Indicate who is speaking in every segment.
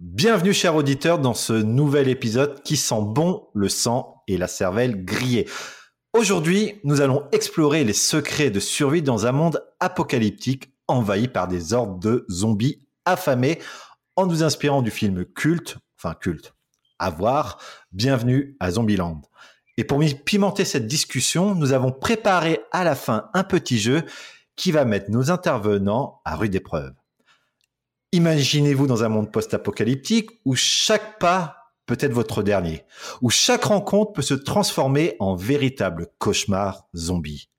Speaker 1: Bienvenue, chers auditeurs, dans ce nouvel épisode qui sent bon le sang et la cervelle grillée. Aujourd'hui, nous allons explorer les secrets de survie dans un monde apocalyptique envahi par des hordes de zombies affamés en nous inspirant du film culte, enfin culte, à voir, Bienvenue à Zombieland. Et pour pimenter cette discussion, nous avons préparé à la fin un petit jeu qui va mettre nos intervenants à rude épreuve. Imaginez-vous dans un monde post-apocalyptique où chaque pas peut être votre dernier, où chaque rencontre peut se transformer en véritable cauchemar zombie.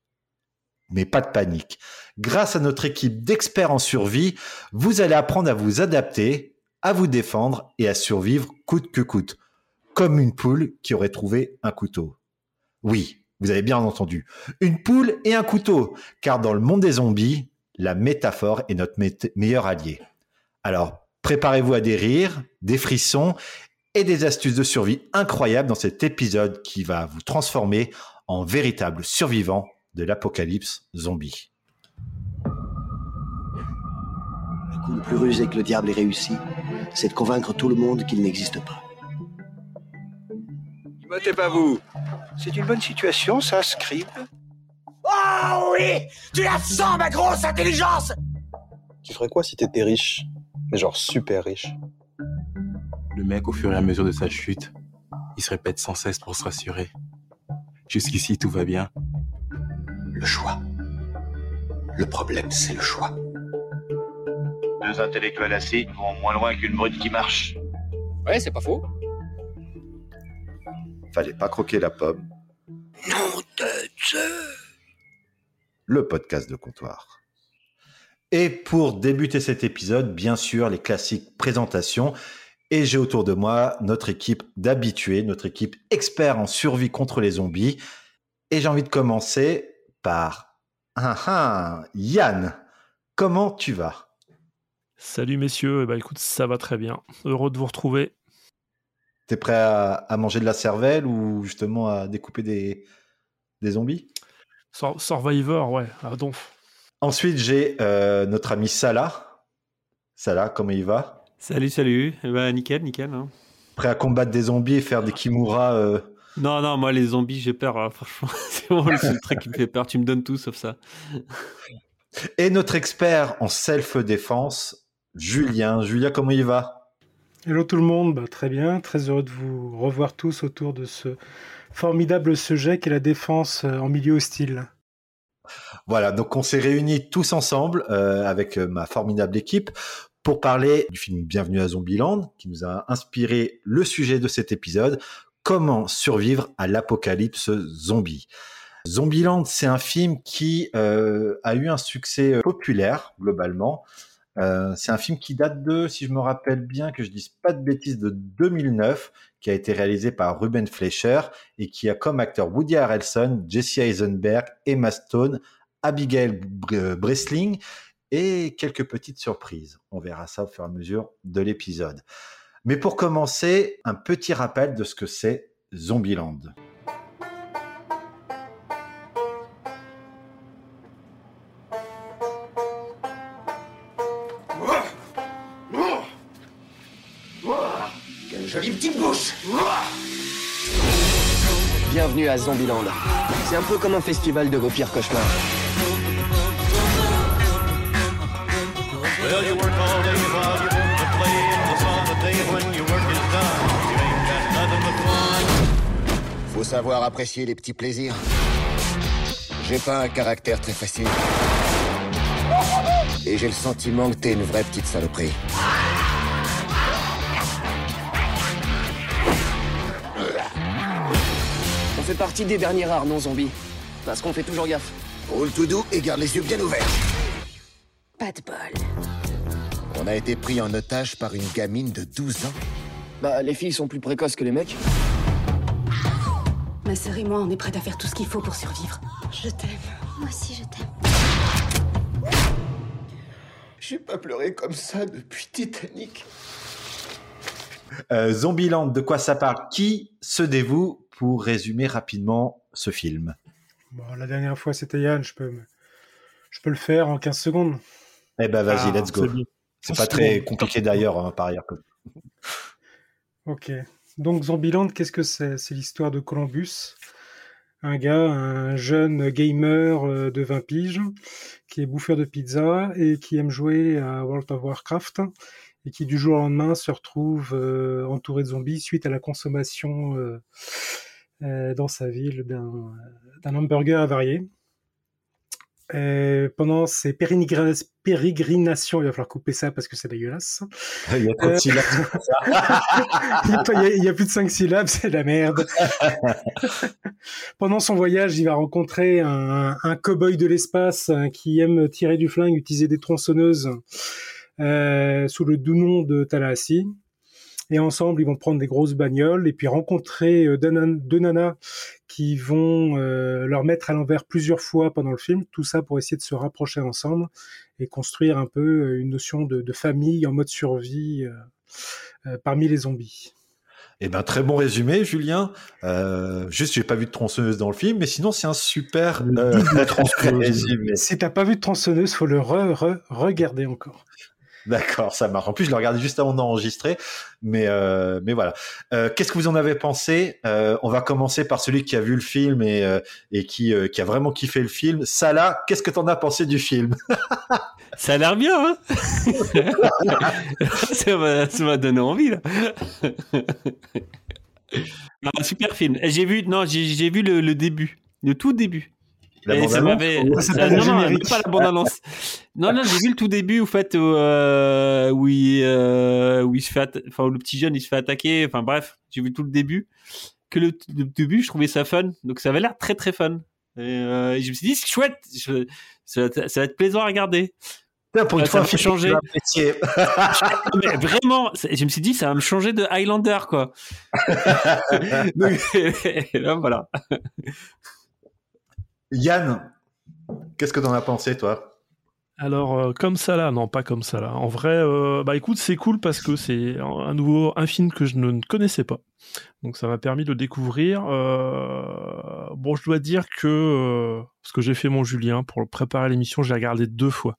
Speaker 1: Mais pas de panique. Grâce à notre équipe d'experts en survie, vous allez apprendre à vous adapter, à vous défendre et à survivre coûte que coûte, comme une poule qui aurait trouvé un couteau. Oui, vous avez bien entendu, une poule et un couteau, car dans le monde des zombies, la métaphore est notre meilleur allié. Alors, préparez-vous à des rires, des frissons et des astuces de survie incroyables dans cet épisode qui va vous transformer en véritable survivant de l'apocalypse zombie.
Speaker 2: Le coup le plus rusé que le diable ait réussi, c'est de convaincre tout le monde qu'il n'existe pas.
Speaker 3: Battez pas vous. C'est une bonne situation, ça, Scribe
Speaker 4: Oh oui Tu la sens, ma grosse intelligence
Speaker 5: Tu ferais quoi si t'étais riche? Mais genre super riche.
Speaker 6: Le mec, au fur et à mesure de sa chute, il se répète sans cesse pour se rassurer. Jusqu'ici, tout va bien.
Speaker 7: Le choix. Le problème, c'est le choix.
Speaker 8: Deux intellectuels assis vont moins loin qu'une brute qui marche.
Speaker 9: Ouais, c'est pas faux.
Speaker 1: Fallait pas croquer la pomme.
Speaker 4: Non de Dieu
Speaker 1: Le podcast de comptoir. Et pour débuter cet épisode, bien sûr, les classiques présentations. Et j'ai autour de moi notre équipe d'habitués, notre équipe expert en survie contre les zombies. Et j'ai envie de commencer par ah, ah, Yann. Comment tu vas?
Speaker 10: Salut messieurs, bah écoute, ça va très bien. Heureux de vous retrouver.
Speaker 1: T'es prêt à, manger de la cervelle ou justement à découper des, des zombies?
Speaker 10: Survivor, ouais, à donf.
Speaker 1: Ensuite, j'ai euh, notre ami Salah. Salah, comment il va?
Speaker 11: Salut, salut. Eh ben, nickel, nickel. Hein.
Speaker 1: Prêt à combattre des zombies et faire des Kimura euh?
Speaker 11: Non, non, moi, les zombies, j'ai peur. Hein, franchement, c'est vraiment le seul truc qui me fait peur. Tu me donnes tout sauf ça.
Speaker 1: Et notre expert en self-défense, Julien. Julien, comment il va?
Speaker 12: Hello tout le monde, bah, très bien. Très heureux de vous revoir tous autour de ce formidable sujet qu'est la défense euh, en milieu hostile.
Speaker 1: Voilà, donc on s'est réunis tous ensemble euh, avec euh, ma formidable équipe pour parler du film Bienvenue à Zombieland, qui nous a inspiré le sujet de cet épisode, comment survivre à l'apocalypse zombie. Zombieland, c'est un film qui euh, a eu un succès populaire globalement. c'est un film qui date de, si je me rappelle bien, que je dise pas de bêtises, de 2009, qui a été réalisé par Ruben Fleischer et qui a comme acteur Woody Harrelson, Jesse Eisenberg, Emma Stone, Abigail euh, Bresling et quelques petites surprises. On verra ça au fur et à mesure de l'épisode. Mais pour commencer, un petit rappel de ce que c'est Zombieland.
Speaker 4: Quelle jolie petite bouche
Speaker 2: Bienvenue à Zombieland. C'est un peu comme un festival de vos pires cauchemars.
Speaker 7: Faut savoir apprécier les petits plaisirs. J'ai pas un caractère très facile. Et j'ai le sentiment que t'es une vraie petite saloperie.
Speaker 2: On fait partie des derniers rares non-zombies. Parce qu'on fait toujours gaffe.
Speaker 7: Roule tout doux et garde les yeux bien ouverts.
Speaker 4: Pas de bol.
Speaker 7: On a été pris en otage par une gamine de 12 ans.
Speaker 2: Bah, les filles sont plus précoces que les mecs.
Speaker 13: Ma sœur et moi, on est prêtes à faire tout ce qu'il faut pour survivre.
Speaker 14: Je t'aime.
Speaker 13: Moi aussi, je t'aime.
Speaker 7: J'ai pas pleuré comme ça depuis Titanic.
Speaker 1: Euh, Zombieland, de quoi ça parle? Qui se dévoue pour résumer rapidement ce film?
Speaker 12: Bon, La dernière fois, c'était Yann. Je peux, je peux le faire en 15 secondes.
Speaker 1: Eh ben, vas-y, ah, let's go. C'est pas très compliqué d'ailleurs, hein, par ailleurs.
Speaker 12: Ok. Donc Zombieland, qu'est-ce que c'est? C'est l'histoire de Columbus, un gars, un jeune gamer euh, de 20 piges, qui est bouffeur de pizza et qui aime jouer à World of Warcraft et qui du jour au lendemain se retrouve euh, entouré de zombies suite à la consommation euh, euh, dans sa ville d'un d'un hamburger avarié. Euh, pendant ses pérégrina- pérégrinations, il va falloir couper ça parce que c'est dégueulasse.
Speaker 1: Il y a trop de syllabes.
Speaker 12: il y a pas- il y a- il y a plus de 5 syllabes, c'est de la merde. Pendant son voyage, il va rencontrer un, un cow-boy de l'espace euh, qui aime tirer du flingue, utiliser des tronçonneuses euh, sous le doux nom de Tallahassee. Et ensemble, ils vont prendre des grosses bagnoles et puis rencontrer deux, nan- deux nanas qui vont euh, leur mettre à l'envers plusieurs fois pendant le film. Tout ça pour essayer de se rapprocher ensemble et construire un peu euh, une notion de, de famille en mode survie euh, euh, parmi les zombies.
Speaker 1: Eh ben très bon résumé, Julien. Euh, juste, j'ai pas vu de tronçonneuse dans le film, mais sinon c'est un super euh, résumé.
Speaker 12: Si t'as pas vu de tronçonneuse, faut le re, re, regarder encore.
Speaker 1: D'accord, ça marche. En plus, je l'ai regardé juste avant d'enregistrer, mais euh, mais voilà. Euh, Qu'est-ce que vous en avez pensé? Euh, On va commencer par celui qui a vu le film et euh, et qui euh, qui a vraiment kiffé le film. Salah, qu'est-ce que t'en as pensé du film?
Speaker 11: Ça a l'air bien, hein? Ça m'a donné envie, là. Non, super film. J'ai vu, non, j'ai j'ai vu le, le début, le tout début.
Speaker 1: La
Speaker 11: Et ça m'avait. non, non, même pas la bande-annonce. Non, non, j'ai vu le tout début, au fait, où, euh, où, il, euh, où il se fait, atta- enfin, où le petit jeune, il se fait attaquer. Enfin, bref, j'ai vu tout le début. Que le, le début, je trouvais ça fun. Donc, ça avait l'air très, très fun. Et, euh, et je me suis dit, c'est chouette. Je- ça, va être- ça va être plaisant à regarder.
Speaker 1: Putain, Pour une fois,
Speaker 11: ça
Speaker 1: apprécier.
Speaker 11: Mais vraiment, je me suis dit, ça va me changer de Highlander, quoi. Donc, là, voilà.
Speaker 1: Yann, qu'est-ce que t'en as pensé, toi?
Speaker 10: Alors, euh, comme ça là, non, pas comme ça là. En vrai, euh, bah écoute, c'est cool parce que c'est un nouveau, un film que je ne connaissais pas. Donc ça m'a permis de le découvrir. Euh, bon, je dois dire que, euh, parce que j'ai fait mon Julien pour préparer l'émission, j'ai regardé deux fois.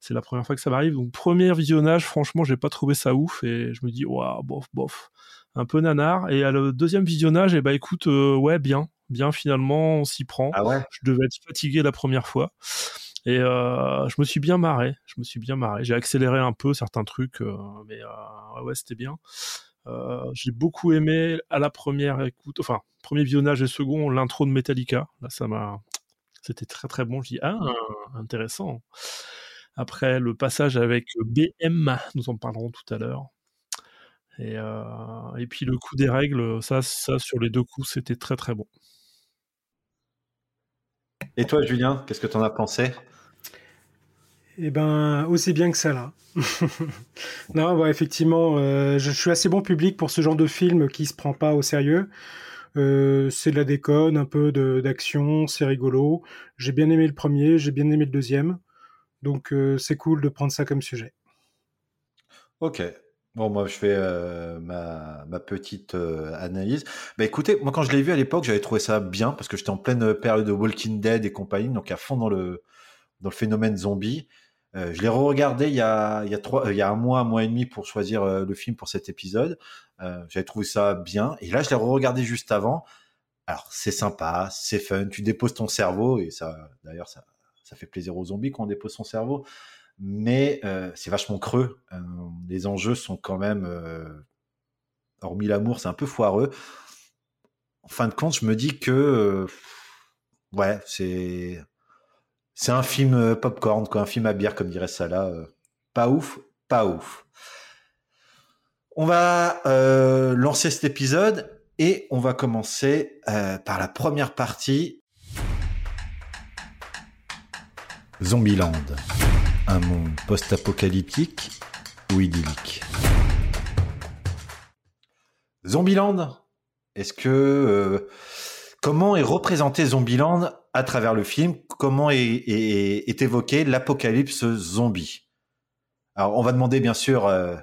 Speaker 10: C'est la première fois que ça m'arrive. Donc, premier visionnage, franchement, j'ai pas trouvé ça ouf et je me dis, waouh, bof, bof. Un peu nanar. Et à le deuxième visionnage, et bah écoute, ouais, bien. Bien, finalement, on s'y prend.
Speaker 1: Ah ouais?
Speaker 10: Je devais être fatigué la première fois. Et euh, je me suis bien marré. Je me suis bien marré. J'ai accéléré un peu certains trucs, euh, mais euh, ouais, c'était bien. J'ai beaucoup aimé à la première écoute, enfin, premier visionnage et second, l'intro de Metallica. Là, ça m'a. C'était très très bon. Je dis, ah, intéressant. Après, le passage avec BM, nous en parlerons tout à l'heure. Et, et puis le coup des règles, ça, ça sur les deux coups, c'était très très bon.
Speaker 1: Et toi, Julien, qu'est-ce que t'en as pensé?
Speaker 12: Eh ben, aussi bien que ça là. non, ouais, effectivement, euh, je, je suis assez bon public pour ce genre de film qui se prend pas au sérieux. Euh, c'est de la déconne, un peu d'action, c'est rigolo. J'ai bien aimé le premier, j'ai bien aimé le deuxième. Donc euh, c'est cool de prendre ça comme sujet.
Speaker 1: Ok. Bon, moi, je fais euh, ma, petite euh, analyse. Bah, écoutez, moi, quand je l'ai vu à l'époque, j'avais trouvé ça bien parce que j'étais en pleine période de Walking Dead et compagnie, donc à fond dans le, dans le phénomène zombie. Euh, je l'ai re-regardé il y a, il y a trois, il y a un mois, un mois et demi pour choisir le film pour cet épisode. J'avais trouvé ça bien. Et là, je l'ai re-regardé juste avant. Alors, c'est sympa, c'est fun. Tu déposes ton cerveau et ça, d'ailleurs, ça, ça fait plaisir aux zombies quand on dépose son cerveau. Mais euh, c'est vachement creux. Euh, les enjeux sont quand même, euh, hormis l'amour, c'est un peu foireux. En fin de compte, je me dis que, ouais, c'est c'est un film popcorn, quoi, un film à bière, comme dirait Salah. pas ouf, pas ouf. On va lancer cet épisode et on va commencer par la première partie. Zombieland, un monde post-apocalyptique ou idyllique. Zombieland, est-ce que euh, comment est représenté Zombieland à travers le film? Comment est, évoqué l'apocalypse zombie? Alors, on va demander bien sûr euh,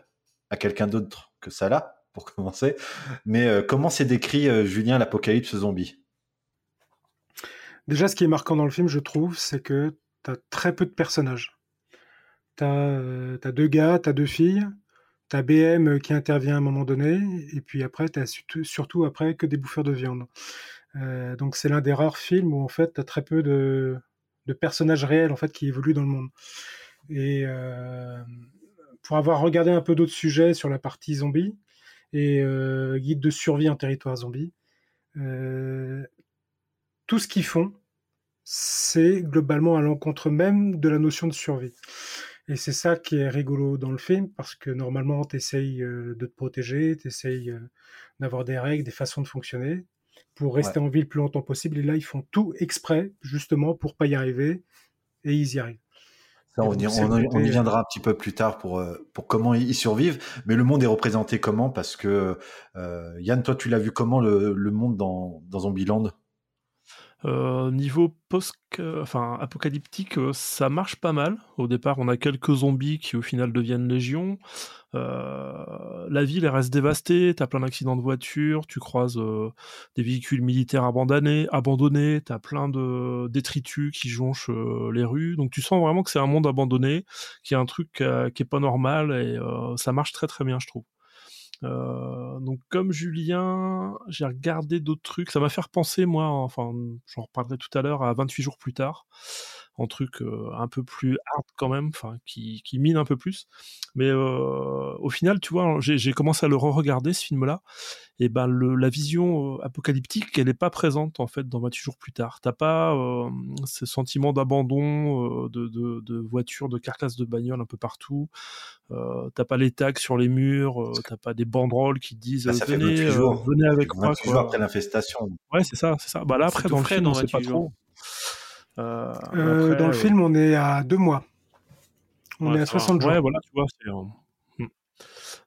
Speaker 1: à quelqu'un d'autre que ça là pour commencer, mais euh, comment c'est décrit Julien l'apocalypse zombie?
Speaker 12: Déjà, ce qui est marquant dans le film, je trouve, c'est que tu as très peu de personnages. Tu as, deux gars, tu as deux filles, T'as BM qui intervient à un moment donné, et puis après, t'as surtout, surtout après que des bouffeurs de viande. Euh, donc c'est l'un des rares films où en fait t'as très peu de, personnages réels en fait qui évoluent dans le monde. Et euh, pour avoir regardé un peu d'autres sujets sur la partie zombie et euh, guide de survie en territoire zombie, euh, tout ce qu'ils font, c'est globalement à l'encontre même de la notion de survie. Et c'est ça qui est rigolo dans le film, parce que normalement, tu essayes euh, de te protéger, tu essayes d'avoir des règles, des façons de fonctionner pour rester en vie le plus longtemps possible. Et là, ils font tout exprès, justement, pour pas y arriver, et ils y arrivent.
Speaker 1: Ça, on, y, on, on, y, viendra un petit peu plus tard pour, pour comment ils survivent. Mais le monde est représenté comment? Parce que, euh, Yann, toi, tu l'as vu comment le, le monde dans, dans Zombieland?
Speaker 10: Euh, niveau post, enfin apocalyptique, euh, ça marche pas mal. Au départ, on a quelques zombies qui au final deviennent légion. Euh, la ville elle reste dévastée. T'as plein d'accidents de voiture. Tu croises euh, des véhicules militaires abandonnés. Abandonnés. T'as plein de détritus qui jonchent euh, les rues. Donc tu sens vraiment que c'est un monde abandonné, qui est un truc qui est pas normal et ça marche très très bien, je trouve. Euh, donc comme Julien, j'ai regardé d'autres trucs. Ça m'a fait repenser, moi, enfin, j'en reparlerai tout à l'heure, à 28 jours plus tard, en truc euh, un peu plus hard quand même, enfin, qui, qui mine un peu plus. Mais euh, au final, tu vois, j'ai commencé à le re-regarder ce film-là, et ben le, la vision euh, apocalyptique, elle n'est pas présente en fait dans 28 jours plus tard. T'as pas euh, ce sentiment d'abandon euh, de, de, de, voitures, de carcasses de bagnoles un peu partout. Euh, t'as pas les tags sur les murs, euh, t'as pas des banderoles qui disent
Speaker 1: bah, ça
Speaker 10: venez,
Speaker 1: fait jours.
Speaker 10: venez avec moi.
Speaker 1: Quoi. après l'infestation.
Speaker 10: Ouais, c'est ça, c'est ça. Bah là après dans le film, on sait pas trop.
Speaker 12: Euh, après, dans le film, on est à deux mois. On
Speaker 10: ouais,
Speaker 12: est à 60 jours.
Speaker 10: Ouais, voilà, tu vois, c'est.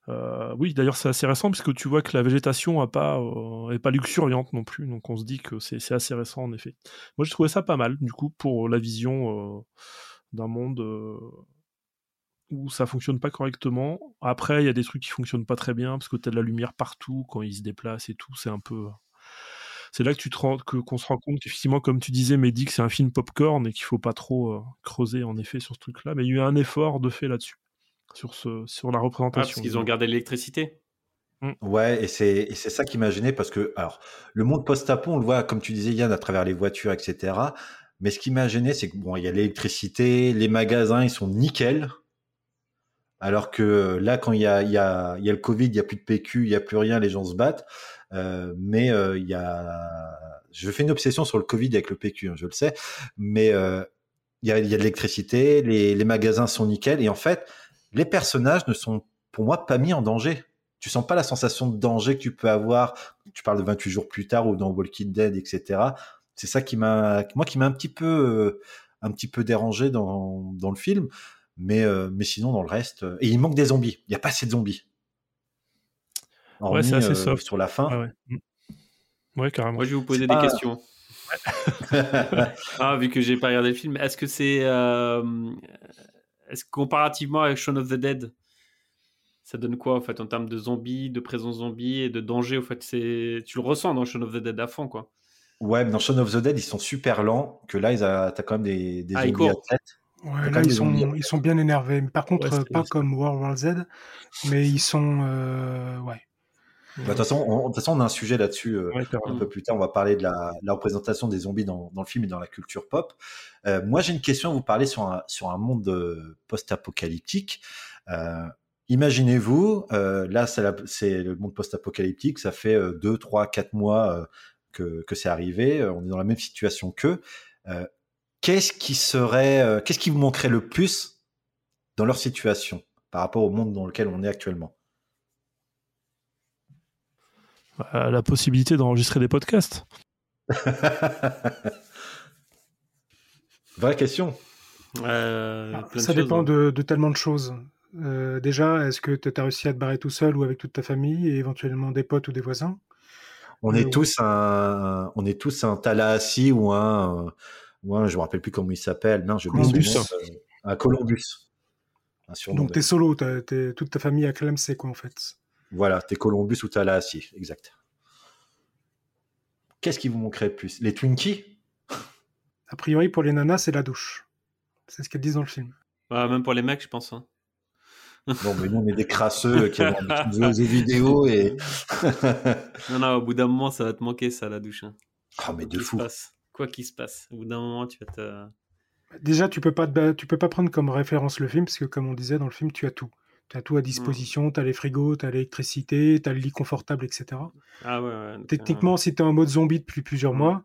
Speaker 10: Euh, oui, d'ailleurs, c'est assez récent puisque tu vois que la végétation a pas, euh, luxuriante non plus, donc on se dit que c'est assez récent en effet. Moi, j'ai trouvé ça pas mal, du coup, pour la vision euh, d'un monde où ça fonctionne pas correctement. Après, il y a des trucs qui fonctionnent pas très bien parce que tu as de la lumière partout quand ils se déplacent et tout, c'est un peu c'est là que tu te rends, que, qu'on se rend compte qu'effectivement, comme tu disais, Mehdi, que c'est un film popcorn et qu'il faut pas trop euh, creuser en effet sur ce truc-là. Mais il y a eu un effort de fait là-dessus, sur, ce, sur la représentation.
Speaker 11: Ah, parce qu'ils ont gardé l'électricité?
Speaker 1: Mmh. Ouais, et c'est, et c'est ça qui m'a gêné parce que, alors, le monde post-apo, on le voit, comme tu disais, Yann, à travers les voitures, etc. Mais ce qui m'a gêné, c'est que, bon, il y a l'électricité, les magasins, ils sont nickel. Alors que là, quand il y a, y a, le Covid, il n'y a plus de PQ, il n'y a plus rien, les gens se battent. Euh, mais euh, y a, je fais une obsession sur le Covid avec le PQ, hein, je le sais, mais euh, il y a, y a de l'électricité, les, les magasins sont nickel, et en fait, les personnages ne sont pour moi pas mis en danger. Tu sens pas la sensation de danger que tu peux avoir. Tu parles de 28 jours plus tard ou dans Walking Dead, etc. C'est ça qui m'a, moi, qui m'a un petit peu, un petit peu dérangé dans, dans le film. Mais, euh, mais sinon, dans le reste, et il manque des zombies. Il n'y a pas assez de zombies.
Speaker 10: Hormis, ouais, c'est assez
Speaker 1: euh,
Speaker 10: soft.
Speaker 1: sur la fin.
Speaker 10: Ouais, ouais. ouais carrément.
Speaker 11: Moi, je vais vous poser des questions. ah, vu que j'ai pas regardé le film, est-ce que c'est, euh, est-ce que comparativement avec Shaun of the Dead, ça donne quoi en fait en termes de zombies, de présence zombie et de danger Au fait, c'est, tu le ressens dans Shaun of the Dead à fond, quoi.
Speaker 1: Ouais, mais dans Shaun of the Dead, ils sont super lents. Que là, ils a... t'as quand même des, des
Speaker 11: ah,
Speaker 1: zombies à tête.
Speaker 12: Ouais, là, ils sont, ils sont bien énervés. Mais par contre, ouais, pas comme World War Z, mais ils sont. Euh, ouais.
Speaker 1: De bah, toute façon, on, de façon, on a un sujet là-dessus euh,
Speaker 10: ouais,
Speaker 1: un peu plus tard. On va parler de la, la représentation des zombies dans, dans, le film et dans la culture pop. Euh, moi, j'ai une question à vous parler sur un, sur un monde post-apocalyptique. Euh, Imaginez-vous, là, c'est le monde post-apocalyptique. Ça fait 2, 3, 4 mois que, que c'est arrivé. On est dans la même situation qu'eux qu'est-ce qui serait, euh, qu'est-ce qui vous manquerait le plus dans leur situation par rapport au monde dans lequel on est actuellement?
Speaker 10: Euh, La possibilité d'enregistrer des podcasts.
Speaker 1: Vraie question.
Speaker 11: Euh,
Speaker 12: ça
Speaker 11: de
Speaker 12: dépend
Speaker 11: choses,
Speaker 12: de, de, tellement de choses. Euh, déjà, est-ce que tu as réussi à te barrer tout seul ou avec toute ta famille et éventuellement des potes ou des voisins?
Speaker 1: On est tous un, on est tous un Tallahassee ou un, Ouais, je me rappelle plus comment il s'appelle. Non, je
Speaker 10: Columbus.
Speaker 1: Euh, un Columbus. Un
Speaker 12: Donc t'es solo, t'es, t'es, toute ta famille à Clemson, quoi, en fait.
Speaker 1: Voilà, t'es Columbus ou t'as la assis, exact. Qu'est-ce qui vous manquerait le plus? Les Twinkies?
Speaker 12: A priori, pour les nanas, c'est la douche. C'est ce qu'elles disent dans le film.
Speaker 11: Ouais, même pour les mecs, je pense. Hein.
Speaker 1: Non, mais nous, on est des crasseux qui avons des jeux vidéo et.
Speaker 11: non, non, au bout d'un moment, ça va te manquer, ça, la douche. Hein.
Speaker 1: Ah, mais de fou.
Speaker 11: passe. Quoi qu'il se passe. Au bout d'un moment, tu vas te.
Speaker 12: Déjà, tu peux pas te tu peux pas prendre comme référence le film parce que comme on disait dans le film, tu as tout. Tu as tout à disposition, tu as les frigos, tu as l'électricité, tu as le lit confortable, etc.
Speaker 11: Ah ouais, ouais.
Speaker 12: Techniquement, si tu es en mode zombie depuis plusieurs mois,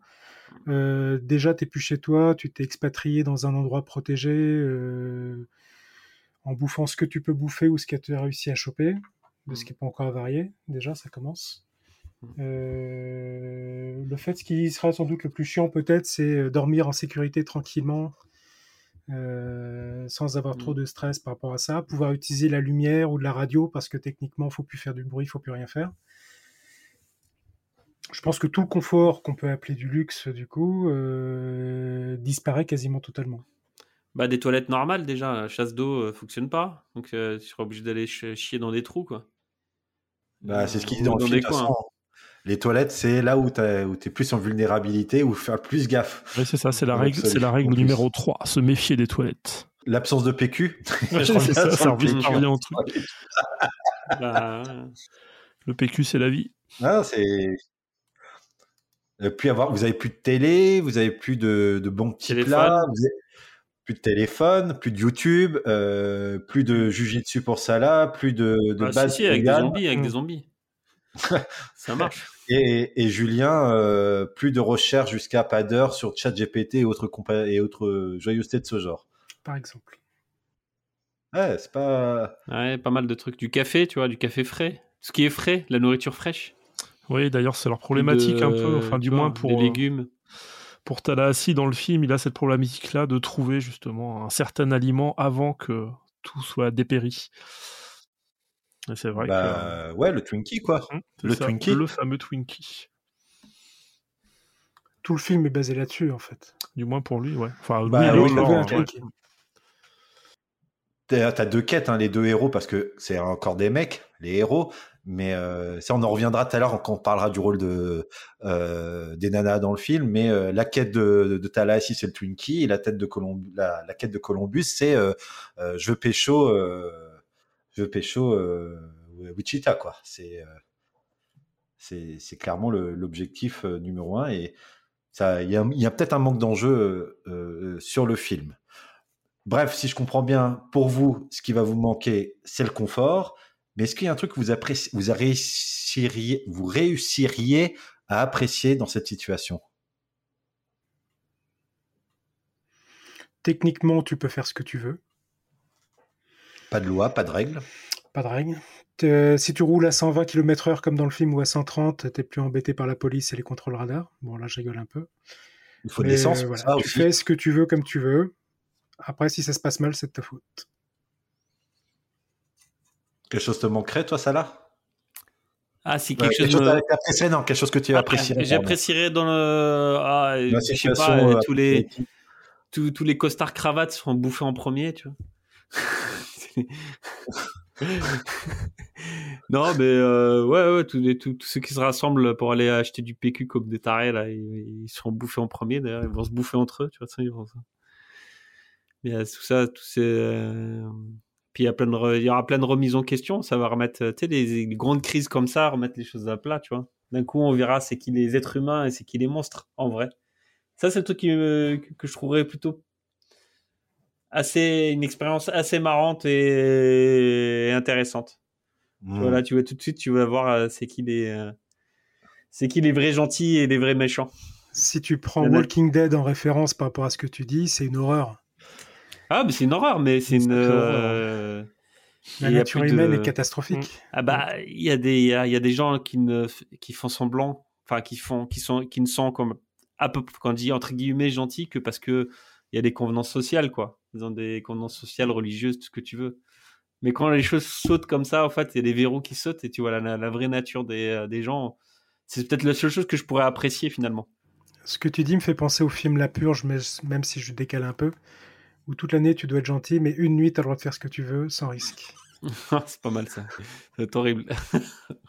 Speaker 12: euh, déjà tu plus chez toi, tu t'es expatrié dans un endroit protégé, euh, en bouffant ce que tu peux bouffer ou ce que tu as réussi à choper, de ce qui n'est pas encore avarié, déjà ça commence. Euh, le fait, ce qui sera sans doute le plus chiant peut-être, c'est euh, dormir en sécurité tranquillement, euh, sans avoir trop de stress par rapport à ça, pouvoir utiliser la lumière ou de la radio parce que techniquement, il faut plus faire du bruit, il faut plus rien faire. Je pense que tout le confort qu'on peut appeler du luxe, du coup, euh, disparaît quasiment totalement.
Speaker 11: Bah, des toilettes normales, déjà. la Chasse d'eau euh, fonctionne pas. Donc, euh, tu seras obligé d'aller ch- chier dans des trous, quoi.
Speaker 1: Bah, c'est ce qu'il dit
Speaker 11: Ou
Speaker 1: dans le film.
Speaker 11: des
Speaker 1: de toute
Speaker 11: coins.
Speaker 1: façon. Les toilettes, c'est là où tu es plus en vulnérabilité, où faire plus gaffe.
Speaker 10: Ouais, c'est ça, c'est la
Speaker 1: Donc,
Speaker 10: règle,
Speaker 1: ça,
Speaker 10: c'est la
Speaker 1: en
Speaker 10: règle numéro 3, se méfier des toilettes.
Speaker 1: L'absence de PQ.
Speaker 10: Ouais,
Speaker 1: Je
Speaker 10: c'est ça, ça revient, ça truc.
Speaker 11: Bah,
Speaker 10: Le PQ, c'est la vie.
Speaker 1: Ah, c'est. Plus avoir... Vous avez plus de télé, vous avez plus de, de bons petits
Speaker 11: Téléphone.
Speaker 1: plats, vous avez plus de téléphone, plus de YouTube, euh, plus de jujitsu pour Salah, plus de, de
Speaker 11: Ah, si,
Speaker 1: base
Speaker 11: si, avec des zombies, avec des zombies. ça marche.
Speaker 1: Et, et Julien, euh, plus de recherches jusqu'à pas d'heure sur ChatGPT et autres, compa- et autres joyeusetés de ce genre.
Speaker 12: Par exemple.
Speaker 1: Ouais, c'est pas.
Speaker 11: Ouais, pas mal de trucs. Du café, tu vois, du café frais. Ce qui est frais, la nourriture fraîche.
Speaker 10: Oui, d'ailleurs, c'est leur problématique
Speaker 11: De-
Speaker 10: un peu, enfin, du
Speaker 11: vois,
Speaker 10: moins pour.
Speaker 11: des
Speaker 10: euh,
Speaker 11: légumes.
Speaker 10: Pour Tallahassee, dans le film, il a cette problématique-là de trouver justement un certain aliment avant que tout soit dépéri. C'est vrai
Speaker 1: Bah, ouais, le Twinkie, quoi.
Speaker 10: Hum,
Speaker 1: le
Speaker 10: ça,
Speaker 1: Twinkie.
Speaker 10: Le fameux Twinkie.
Speaker 12: Tout le film est basé là-dessus, en fait.
Speaker 10: Du moins pour lui, ouais. Enfin, lui,
Speaker 1: Bah,
Speaker 10: il
Speaker 1: oui,
Speaker 10: ouais.
Speaker 12: Twinkie.
Speaker 1: T'as deux quêtes, hein, les deux héros, parce que c'est encore des mecs, les héros. Mais euh, ça, on en reviendra tout à l'heure quand on parlera du rôle de euh, des nanas dans le film. Mais euh, la quête de, de Tallahassee, c'est le Twinkie, et la, tête de Colomb- la, la quête de Columbus, c'est euh, euh, je veux pécho, euh, je veux pécho euh, Wichita, quoi. C'est euh, c'est clairement l'objectif euh, numéro un, et ça, il y a, peut-être un manque d'enjeu sur le film. Bref, si je comprends bien, pour vous, ce qui va vous manquer, c'est le confort. Mais est-ce qu'il y a un truc que vous, appréciez, vous, réussiriez, vous réussiriez à apprécier dans cette situation?
Speaker 12: Techniquement, tu peux faire ce que tu veux.
Speaker 1: Pas de loi, pas de règles.
Speaker 12: Pas de règle. T'es- Si tu roules à 120 km/h comme dans le film ou à 130, t'es plus embêté par la police et les contrôles radars. Bon, là, je rigole un peu.
Speaker 1: Il faut de l'essence
Speaker 12: euh, voilà, tu
Speaker 1: aussi.
Speaker 12: fais ce que tu veux comme tu veux. Après, si ça se passe mal, c'est de ta faute.
Speaker 1: Quelque chose te manquerait, toi, Salah?
Speaker 11: Ah, si
Speaker 1: Ouais,
Speaker 11: quelque chose.
Speaker 1: chose
Speaker 11: me-
Speaker 1: que t'apprécierais, non, quelque chose que tu
Speaker 11: Après,
Speaker 1: apprécierais. pardon.
Speaker 11: J'apprécierais dans le. Ah,
Speaker 1: La
Speaker 11: je sais
Speaker 1: situation,
Speaker 11: pas,
Speaker 1: euh,
Speaker 11: tous les, tous, tous les costards cravates seront bouffés en premier, tu vois. Non, mais euh, ouais, ouais, tous, ceux qui se rassemblent pour aller acheter du PQ comme des tarés, là, ils, ils seront bouffés en premier, d'ailleurs, ils vont se bouffer entre eux, tu vois, ça, ils vont ça. Mais euh, tout ça, tout ces. euh, Puis il y, aura plein de remises en question, ça va remettre, tu sais, les, grandes crises comme ça, remettre les choses à plat, tu vois. D'un coup, on verra c'est qui les êtres humains et c'est qui les monstres, en vrai. Ça, c'est le truc que je trouverais plutôt assez une expérience assez marrante et intéressante.
Speaker 1: Mm.
Speaker 11: Tu vois, là, tu vois tout de suite, tu vas voir euh, c'est qui les euh, c'est qui les vrais gentils et les vrais méchants.
Speaker 12: Si tu prends Walking Dead en référence par rapport à ce que tu dis, c'est une horreur.
Speaker 11: Ah, mais c'est une horreur, mais c'est une. euh,
Speaker 12: La nature
Speaker 11: de-
Speaker 12: humaine est catastrophique.
Speaker 11: Ah bah, il y a des, il y a, il y a des gens qui ne, qui font semblant, enfin qui font, qui sont, qui ne sont comme à peu, quand on dit entre guillemets gentils que parce que il y a des convenances sociales quoi. Ils ont des convenances sociales, religieuses, tout ce que tu veux. Mais quand les choses sautent comme ça, en fait, il y a des verrous qui sautent et tu vois la, la vraie nature des, euh, des gens. C'est peut-être la seule chose que je pourrais apprécier finalement.
Speaker 12: Ce que tu dis me fait penser au film La Purge, mais même si je décale un peu, où toute l'année tu dois être gentil, mais une nuit tu as le droit de faire ce que tu veux sans risque.
Speaker 11: c'est pas mal ça. C'est horrible.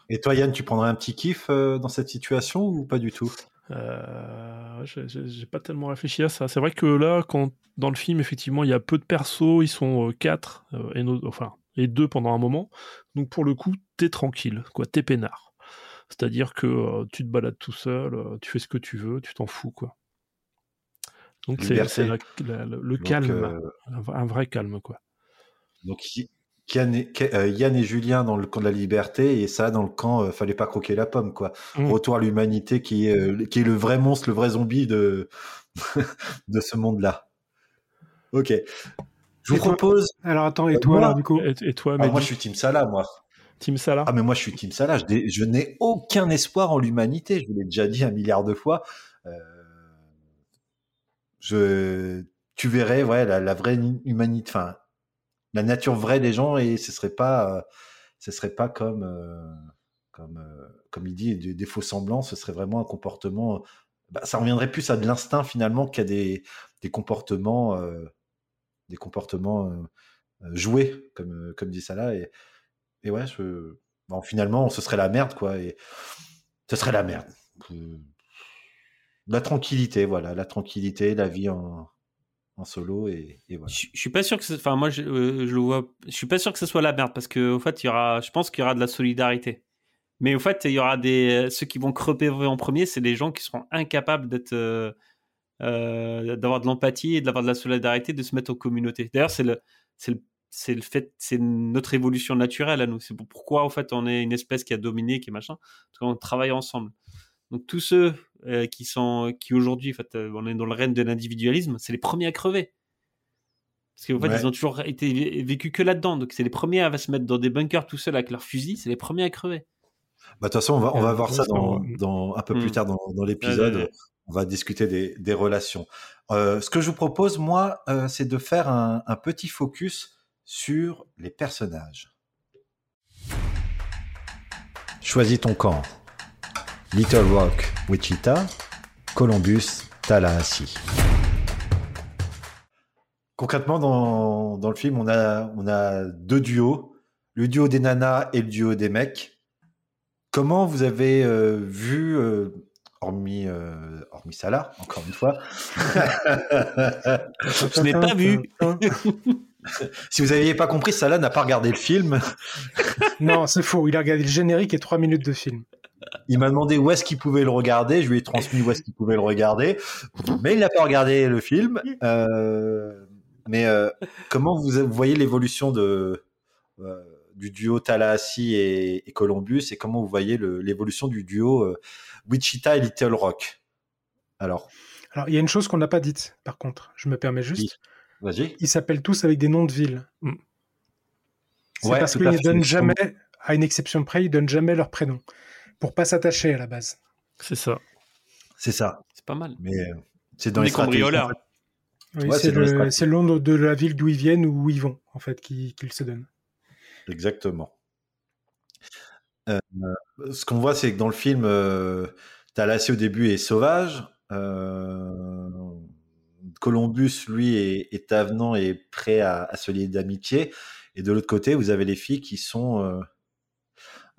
Speaker 1: Et toi, Yann, tu prendrais un petit kiff euh, dans cette situation ou pas du tout?
Speaker 10: Euh, j'ai- pas tellement réfléchi à ça. C'est vrai que là, quand dans le film, effectivement, il y a peu de persos, ils sont euh, quatre, euh, et nos- enfin et deux pendant un moment. Donc pour le coup, t'es tranquille, quoi, t'es peinard. C'est-à-dire que euh, tu te balades tout seul, tu fais ce que tu veux, tu t'en fous, quoi. Donc c'est le
Speaker 1: Donc,
Speaker 10: calme,
Speaker 1: euh,
Speaker 10: un, vrai calme, quoi.
Speaker 1: Donc, Yann et, Ke- euh, Yann et Julien dans le camp de la liberté et ça dans le camp euh, fallait pas croquer la pomme quoi.
Speaker 10: Mm.
Speaker 1: Retour à l'humanité qui est euh, qui est le vrai monstre, le vrai zombie de de ce monde-là. Ok. Je vous
Speaker 12: Et toi
Speaker 1: propose.
Speaker 12: Alors attends, et
Speaker 1: Euh,
Speaker 12: toi,
Speaker 1: moi-
Speaker 12: alors, du coup
Speaker 10: Et, et toi,
Speaker 1: Ah, moi
Speaker 10: Mehdi
Speaker 1: je suis Team Salah moi.
Speaker 10: Team Salah
Speaker 1: Ah mais moi je suis Team Salah. Je, je n'ai aucun espoir en l'humanité. Je vous l'ai déjà dit un milliard de fois. Euh, je, tu verrais ouais la, la vraie humanité, enfin la nature vraie des gens et ce serait pas, euh, ce serait pas comme euh, comme euh, comme il dit des, faux semblants. Ce serait vraiment un comportement. bah, ça reviendrait plus à de l'instinct finalement qu'à des des comportements des comportements joués comme comme dit Salah et et ouais, bon, finalement, ce serait la merde, quoi. Et ce serait la merde. La tranquillité, voilà, la tranquillité, la vie en, en solo et, voilà.
Speaker 11: Je je suis pas sûr que enfin moi je, euh, je le vois je suis pas sûr que ce soit la merde parce que au fait il y aura je pense qu'il y aura de la solidarité. Mais au fait il y aura des ceux qui vont crever en premier c'est les gens qui seront incapables d'être euh, euh, d'avoir de l'empathie et d'avoir de la solidarité de se mettre en communauté. D'ailleurs c'est le c'est le c'est le fait c'est notre évolution naturelle à nous. C'est pour- pourquoi en fait on est une espèce qui a dominé qui est machin. Parce qu'on travaille ensemble donc tous ceux euh, qui sont qui aujourd'hui en fait euh, on est dans le règne de l'individualisme c'est les premiers à crever parce qu'en fait,
Speaker 1: Ouais.
Speaker 11: ils ont toujours été vé- vécu que là-dedans. Donc, c'est les premiers à se mettre dans des bunkers tout seuls avec leurs fusils. C'est les premiers à crever.
Speaker 1: Bah, de toute façon, on va, on va
Speaker 11: Euh,
Speaker 1: voir ça dans, dans, un peu plus
Speaker 11: Mm.
Speaker 1: tard dans, dans l'épisode.
Speaker 11: Ouais, ouais, ouais.
Speaker 1: On va discuter des, des relations. Euh, ce que je vous propose, moi, euh, c'est de faire un, un petit focus sur les personnages. Choisis ton camp. Little Rock, Wichita, Columbus, Tallahassee. Concrètement, dans, dans le film, on a, on a deux duos, le duo des nanas et le duo des mecs. Comment vous avez euh, vu, euh, hormis, euh, hormis Salah, encore une fois
Speaker 11: Je n'ai pas vu.
Speaker 1: si vous n'aviez pas compris, Salah n'a pas regardé le film.
Speaker 12: Non, c'est faux. Il a regardé le générique et trois minutes de film.
Speaker 1: Il m'a demandé où est-ce qu'il pouvait le regarder. Je lui ai transmis où est-ce qu'il pouvait le regarder. Mais il n'a pas regardé le film. Euh, mais euh, comment vous, voyez l'évolution de, euh, du duo Tallahassee et, et Columbus et comment vous voyez l'évolution du duo Wichita et Little Rock? Alors,
Speaker 12: Alors, il y a une chose qu'on n'a pas dite, par contre. Je me permets juste.
Speaker 1: vas-y.
Speaker 12: Ils s'appellent tous avec des noms de villes. C'est
Speaker 1: Ouais,
Speaker 12: parce qu'ils ne donnent jamais, à une exception près, ils donnent jamais leur prénom. Pour pas s'attacher à la base.
Speaker 10: C'est ça.
Speaker 1: C'est ça.
Speaker 11: C'est pas mal.
Speaker 1: Mais euh, c'est dans les stratégies.
Speaker 11: cambrioleurs.
Speaker 1: en fait.
Speaker 12: Oui,
Speaker 1: Ouais,
Speaker 12: c'est
Speaker 1: dans les
Speaker 12: le,
Speaker 1: stratégies.
Speaker 12: c'est le nom de la ville d'où ils viennent ou où ils vont, en fait, qui- qu'ils se donnent.
Speaker 1: Exactement. Euh, ce qu'on voit, c'est que dans le film, euh, au début est sauvage. euh, Columbus, lui, est, est avenant et prêt à, à se lier d'amitié. Et de l'autre côté, vous avez les filles qui sont, euh,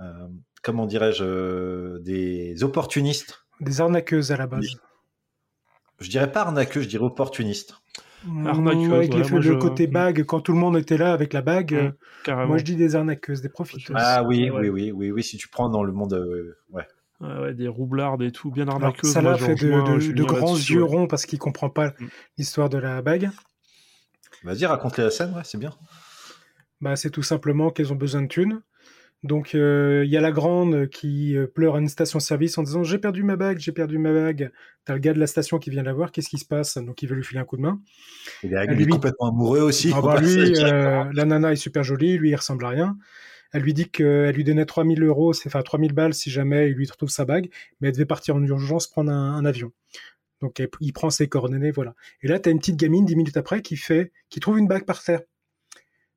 Speaker 1: euh, comment dirais-je, euh, des opportunistes.
Speaker 12: Des arnaqueuses à la base.
Speaker 1: Je dirais pas arnaqueux, je dirais opportunistes.
Speaker 10: Arnaqueuses,
Speaker 12: Mmh, avec
Speaker 10: ouais,
Speaker 12: les-
Speaker 10: moi,
Speaker 12: le
Speaker 10: je-
Speaker 12: côté bague, quand tout le monde était là avec la bague,
Speaker 10: Mmh,
Speaker 12: euh, moi je dis des arnaqueuses, des profiteuses.
Speaker 1: Ah oui,
Speaker 10: Ouais.
Speaker 1: oui, oui, oui, oui, si tu prends dans le monde, euh, ouais.
Speaker 10: Ouais, des roublards et tout, bien arnaqueuses.
Speaker 12: ça
Speaker 10: je
Speaker 12: fait de, grands yeux ronds parce qu'il comprend pas
Speaker 10: Mm.
Speaker 12: l'histoire de la bague.
Speaker 1: Vas-y, raconte-les la scène, ouais, c'est bien.
Speaker 12: Bah, c'est tout simplement qu'elles ont besoin de thunes. Donc euh, il y a la grande qui euh, pleure à une station-service en disant j'ai perdu ma bague, j'ai perdu ma bague. T'as le gars de la station qui vient la voir, qu'est-ce qui se passe? Donc il veut lui filer un coup de main.
Speaker 1: Il est,
Speaker 12: lui-
Speaker 1: complètement amoureux aussi.
Speaker 12: Ah bah, lui, euh, la nana est super jolie, lui il ressemble à rien. Elle lui dit qu'elle lui donnait 3000 euros, enfin 3000 balles si jamais il lui retrouve sa bague, mais elle devait partir en urgence prendre un, un avion. Donc elle- il prend ses coordonnées, voilà. Et là, t'as une petite gamine, 10 minutes après, qui fait, qui trouve une bague par terre.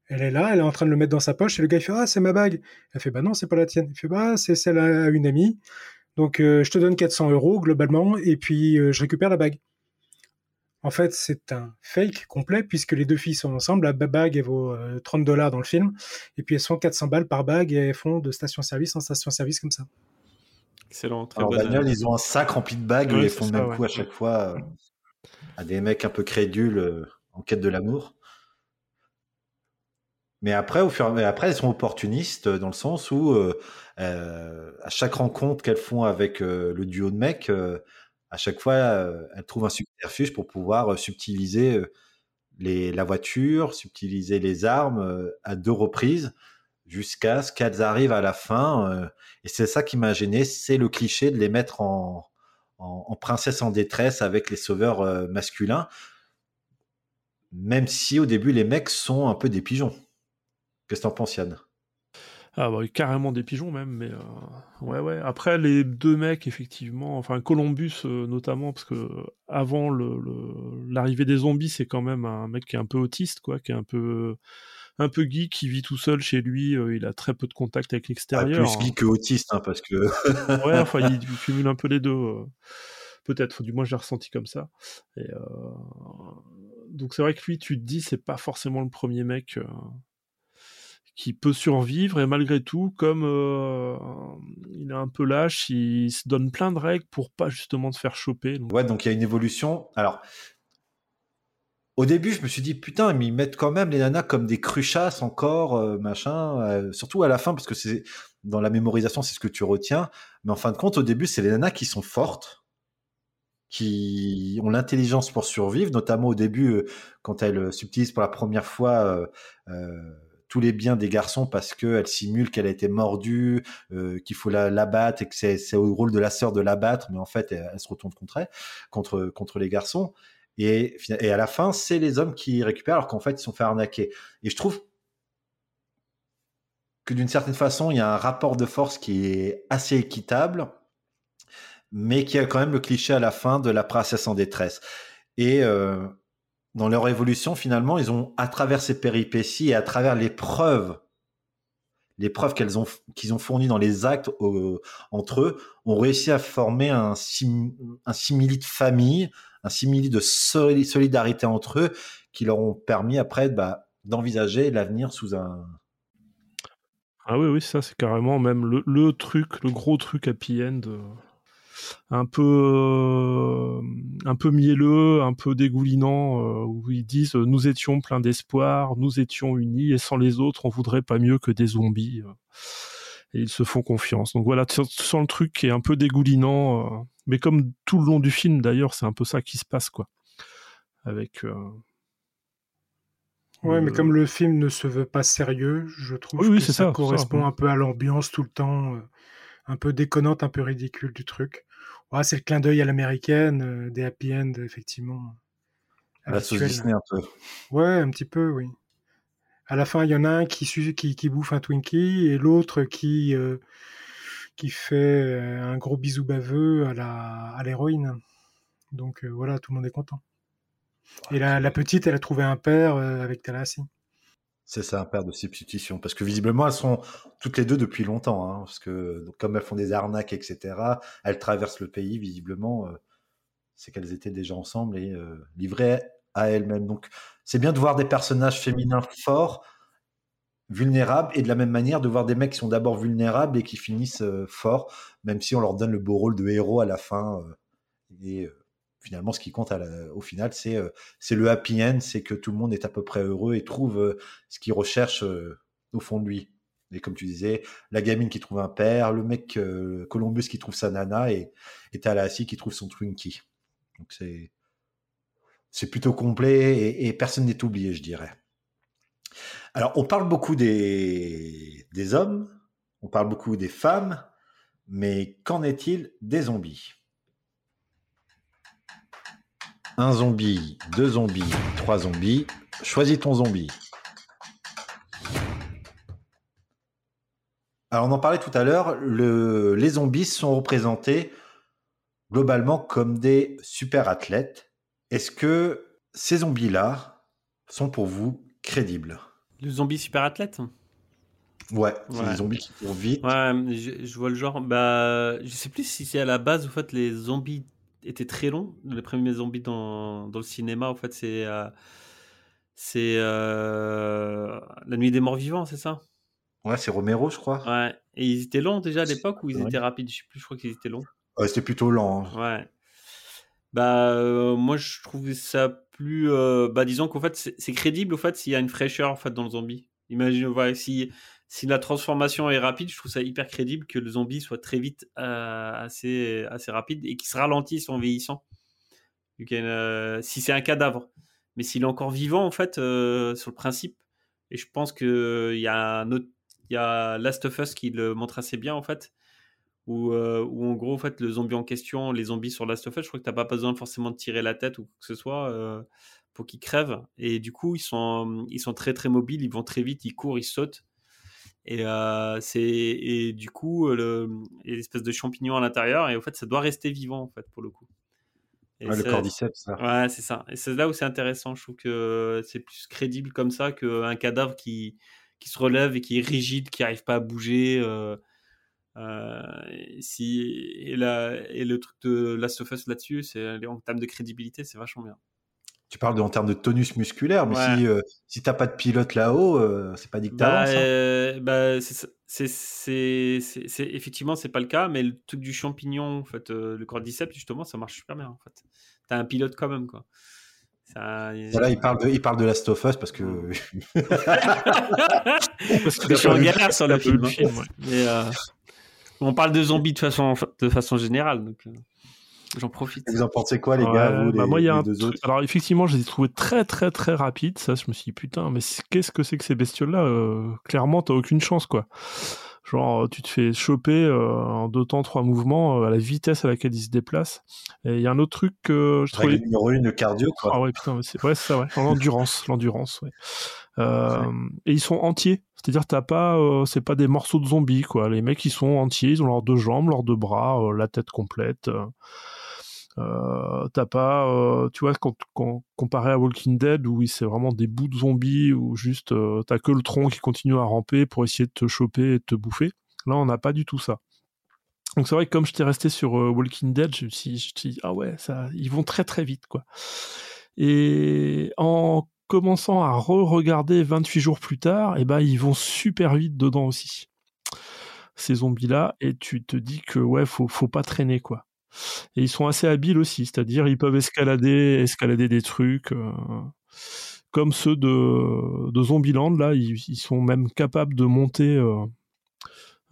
Speaker 12: Elle est là, elle est en train de le mettre dans sa poche, et le gars il fait Ah, c'est ma bague. Elle fait Bah non, c'est pas la tienne. Il fait Bah, c'est celle à une amie. Donc euh, je te donne 400 euros globalement, et puis euh, je récupère la bague. En fait, c'est un fake complet puisque les deux filles sont ensemble. La bague, elle vaut euh, 30 dollars dans le film. Et puis elles sont 400 balles par bague et elles font de station-service en station-service comme ça.
Speaker 11: Excellent, très
Speaker 1: Alors,
Speaker 11: bonne.
Speaker 1: bagnole, ils ont un sac rempli de bagues et ils font le
Speaker 10: ça,
Speaker 1: même
Speaker 10: ouais.
Speaker 1: coup à chaque fois euh, à des mecs un peu crédules euh, en quête de l'amour. Mais après, au fur et après, elles sont opportunistes dans le sens où euh, euh, à chaque rencontre qu'elles font avec euh, le duo de mecs, euh, à chaque fois, euh, elles trouvent un subterfuge pour pouvoir euh, subtiliser euh, les, la voiture, subtiliser les armes euh, à deux reprises jusqu'à ce qu'elles arrivent à la fin. euh, et c'est ça qui m'a gêné, c'est le cliché de les mettre en, en, princesse en détresse avec les sauveurs euh, masculins. Même si au début, les mecs sont un peu des pigeons. Qu'est-ce que t'en penses, Yann?
Speaker 10: Ah bah carrément des pigeons même, mais euh, ouais ouais. Après les deux mecs effectivement, enfin Columbus euh, notamment parce que avant le le- l'arrivée des zombies c'est quand même un mec qui est un peu autiste quoi, qui est un peu un peu geek, qui vit tout seul chez lui, euh, il a très peu de contact avec
Speaker 1: Ah,
Speaker 10: l'extérieur.
Speaker 1: Plus geek que autiste, hein, parce que.
Speaker 10: ouais, enfin il, il cumule un peu les deux. Peut-être, du moins je l'ai ressenti comme ça. Et, Donc c'est vrai que lui, tu te dis, c'est pas forcément le premier mec qui peut survivre, et malgré tout, comme euh, il est un peu lâche, il se donne plein de règles pour pas justement se faire choper. Donc,
Speaker 1: Ouais, donc il y a une évolution. Alors, au début, je me suis dit, putain, mais ils mettent quand même les nanas comme des cruchasses encore, euh, machin. euh, surtout à la fin, parce que c'est dans la mémorisation, c'est ce que tu retiens. Mais en fin de compte, au début, c'est les nanas qui sont fortes, qui ont l'intelligence pour survivre, notamment au début, euh, quand elles euh, subtilisent pour la première fois euh, euh, tous les biens des garçons parce qu'elle simule qu'elle a été mordue, euh, qu'il faut la, l'abattre et que c'est, au rôle de la sœur de l'abattre, mais en fait, elle, se retourne contre elle, contre, contre les garçons. Et, à la fin, c'est les hommes qui récupèrent alors qu'en fait, ils sont fait arnaquer. Et je trouve que d'une certaine façon, il y a un rapport de force qui est assez équitable, mais qui a quand même le cliché à la fin de la princesse en détresse. Et euh, dans leur évolution, finalement, ils ont, à travers ces péripéties et à travers les preuves, les preuves qu'ils ont fournies dans les actes euh, entre eux, ont réussi à former un, sim, simili de famille, un simili de soli- solidarité entre eux, qui leur ont permis après bah, d'envisager l'avenir sous un,
Speaker 10: Ah oui, oui, ça c'est carrément même le, truc, le gros truc happy end. Un peu euh, un peu mielleux, un peu dégoulinant, euh, où ils disent euh, nous étions pleins d'espoir, nous étions unis, et sans les autres, on voudrait pas mieux que des zombies. et ils se font confiance. Donc voilà, tu sens le truc qui est un peu dégoulinant, mais comme tout le long du film d'ailleurs, c'est un peu ça qui se passe quoi. Avec
Speaker 12: Ouais, mais comme le film ne se veut pas sérieux, je trouve
Speaker 10: Oui,
Speaker 12: que ça,
Speaker 10: ça,
Speaker 12: correspond
Speaker 10: ça.
Speaker 12: un peu à l'ambiance tout le temps, euh, un peu déconnante, un peu ridicule du truc. Ouais, c'est le clin d'œil à l'américaine, euh, des happy end, effectivement.
Speaker 1: à la sauce. Disney un peu.
Speaker 12: Ouais, un petit peu, oui. À la fin, il y en a un qui, qui, qui bouffe un Twinkie et l'autre qui, euh, qui fait euh, un gros bisou baveux à la à l'héroïne. Donc euh, voilà, tout le monde est content. Et la, la petite, elle a trouvé un père euh, avec Talassi.
Speaker 1: C'est ça, un père de substitution. Parce que visiblement, elles sont toutes les deux depuis longtemps. Hein, parce que comme elles font des arnaques, etc., elles traversent le pays, visiblement. euh, c'est qu'elles étaient déjà ensemble et euh, livrées à elles-mêmes. Donc, c'est bien de voir des personnages féminins forts, vulnérables, et de la même manière de voir des mecs qui sont d'abord vulnérables et qui finissent euh, forts, même si on leur donne le beau rôle de héros à la fin. et finalement, ce qui compte au final, c'est euh, c'est le happy end, c'est que tout le monde est à peu près heureux et trouve euh, ce qu'il recherche euh, au fond de lui. Et comme tu disais, la gamine qui trouve un père, le mec Columbus qui trouve sa nana et, et qui trouve son Twinkie. Donc c'est c'est plutôt complet et, et personne n'est oublié, je dirais. Alors, on parle beaucoup des, des hommes, on parle beaucoup des femmes, mais qu'en est-il des zombies? Un zombie, deux zombies, trois zombies. Choisis ton zombie. Alors, on en parlait tout à l'heure, le- les zombies sont représentés globalement comme des super athlètes. Est-ce que ces zombies-là sont pour vous crédibles?
Speaker 11: Le zombie super athlète?
Speaker 1: Ouais, c'est
Speaker 11: Ouais.
Speaker 1: des zombies qui courent vite.
Speaker 11: Ouais, je, je vois le genre. Bah, je sais plus si c'est à la base, en fait, les zombies étaient très longs. Les premiers zombies dans, dans le cinéma, en fait, c'est. euh, c'est. euh, La nuit des morts vivants, c'est ça?
Speaker 1: Ouais, c'est Romero, je crois.
Speaker 11: Ouais. Et ils étaient longs déjà à l'époque ou ils
Speaker 1: Ouais.
Speaker 11: étaient rapides? Je sais plus, je crois qu'ils étaient longs.
Speaker 1: Ouais, c'était plutôt lent. hein.
Speaker 11: Ouais. Bah, euh, moi, je trouve ça plus. bah, disons qu'en fait, c'est c'est crédible, au fait, s'il y a une fraîcheur, en fait, dans le zombie. Imagine, ouais, si, si la transformation est rapide, je trouve ça hyper crédible que le zombie soit très vite euh, assez, assez rapide et qu'il se ralentisse en vieillissant. Euh, si c'est un cadavre. Mais s'il est encore vivant, en fait, euh, sur le principe, et je pense qu'il y a un autre, il y a Last of Us qui le montre assez bien, en fait, où, en gros, en fait, le zombie en question, les zombies sur Last of Us, je crois que t'as pas besoin forcément de tirer la tête ou quoi que ce soit pour qu'ils crèvent. Et du coup, ils sont, ils sont très très mobiles, ils vont très vite, ils courent, ils sautent. Et, euh, c'est, et du coup, le, il y a l'espèce de champignon à l'intérieur, et en fait, ça doit rester vivant, en fait, pour le coup. Et
Speaker 1: Ouais, le cordyceps, ça.
Speaker 11: Ouais, c'est ça. Et c'est là où c'est intéressant. Je trouve que c'est plus crédible comme ça qu'un cadavre qui, qui se relève et qui est rigide, qui n'arrive pas à bouger. euh, euh, et si, et, la, et le truc de Last of Us là-dessus, c'est en termes de crédibilité, c'est vachement bien.
Speaker 1: Tu parles de, en termes de tonus musculaire, mais
Speaker 11: Ouais.
Speaker 1: si, euh, si t'as pas de pilote là-haut, euh, c'est pas dit que
Speaker 11: Bah,
Speaker 1: hein.
Speaker 11: bah, c'est effectivement, c'est pas le cas, mais le truc du champignon, en fait, euh, le cordyceps, justement, ça marche super bien. En fait, t'as un pilote quand même, quoi. Ça,
Speaker 1: Voilà, il parle de, il parle de Last of Us parce que.
Speaker 11: Parce que je suis en galère sur le film. hein.
Speaker 10: film, ouais.
Speaker 11: Mais, euh, on parle de zombies de façon, de façon générale, donc euh, j'en profite.
Speaker 1: Vous en pensez quoi, les gars,
Speaker 10: Ouais,
Speaker 1: vous,
Speaker 10: bah
Speaker 1: les-
Speaker 10: moi, il y a un
Speaker 1: deux
Speaker 10: truc-
Speaker 1: autres
Speaker 10: Alors, effectivement, je les ai trouvés très, très, très rapides. Ça, je me suis dit, putain, mais qu'est-ce que c'est que ces bestioles-là Euh, Clairement, t'as aucune chance, quoi. Genre, tu te fais choper euh, en deux temps, trois mouvements euh, à la vitesse à laquelle ils se déplacent. Et il y a un autre truc que je trouvais.
Speaker 1: Numéro une, le cardio, quoi.
Speaker 10: Ah ouais, putain, mais c'est ouais, c'est ça, ouais. L'endurance, l'endurance, ouais. Euh, et ils sont entiers. C'est-à-dire, t'as pas, euh, c'est pas des morceaux de zombies, quoi. Les mecs, ils sont entiers, ils ont leurs deux jambes, leurs deux bras, euh, la tête complète. Euh. T'as pas, euh, tu vois, quand, comparé à Walking Dead où c'est vraiment des bouts de zombies où juste euh, t'as que le tronc qui continue à ramper pour essayer de te choper et de te bouffer. Là, on n'a pas du tout ça. Donc c'est vrai que comme j'étais resté sur Walking Dead, je me suis, suis dit ah ouais, ça, ils vont très très vite quoi. Et en commençant à re-regarder 28 jours plus tard, et ben ils vont super vite dedans aussi. Ces zombies-là, et tu te dis que ouais, faut, faut pas traîner quoi. Et ils sont assez habiles aussi, c'est-à-dire ils peuvent escalader, escalader des trucs. euh, comme ceux de, Zombieland, là, ils, sont même capables de monter euh,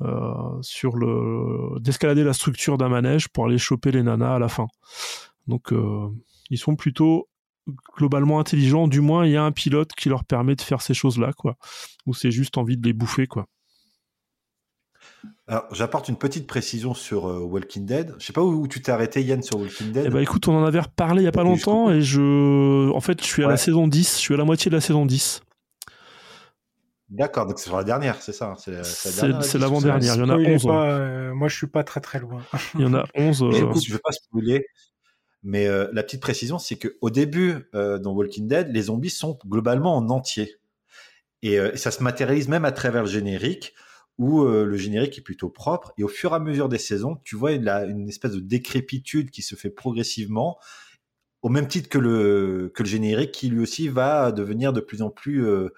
Speaker 10: euh, sur le. d'escalader la structure d'un manège pour aller choper les nanas à la fin. Donc, ils sont plutôt globalement intelligents, du moins il y a un pilote qui leur permet de faire ces choses-là, quoi. Ou c'est juste envie de les bouffer, quoi.
Speaker 1: Alors, j'apporte une petite précision sur euh, Walking Dead. Je sais pas où, où tu t'es arrêté, Yann, sur Walking Dead.
Speaker 10: Eh ben écoute, on en avait reparlé il y a pas
Speaker 1: Et
Speaker 10: longtemps et je. En fait, je suis à la saison 10, je suis à la moitié de la saison 10.
Speaker 1: D'accord, donc c'est sur la dernière, c'est ça hein, C'est
Speaker 10: l'avant-dernière, il y en a
Speaker 12: Spoilez
Speaker 10: 11. ouais.
Speaker 12: pas, euh, moi, je suis pas très très loin.
Speaker 10: Il y en a 11.
Speaker 1: Mais
Speaker 10: euh,
Speaker 1: écoute, je veux pas spoiler, mais euh, la petite précision, c'est que au début, euh, dans Walking Dead, les zombies sont globalement en entier. Et euh, ça se matérialise même à travers le générique, où euh, le générique est plutôt propre. Et au fur et à mesure des saisons, tu vois une, la- une espèce de décrépitude qui se fait progressivement, au même titre que le, que le générique, qui lui aussi va devenir de plus en plus, euh,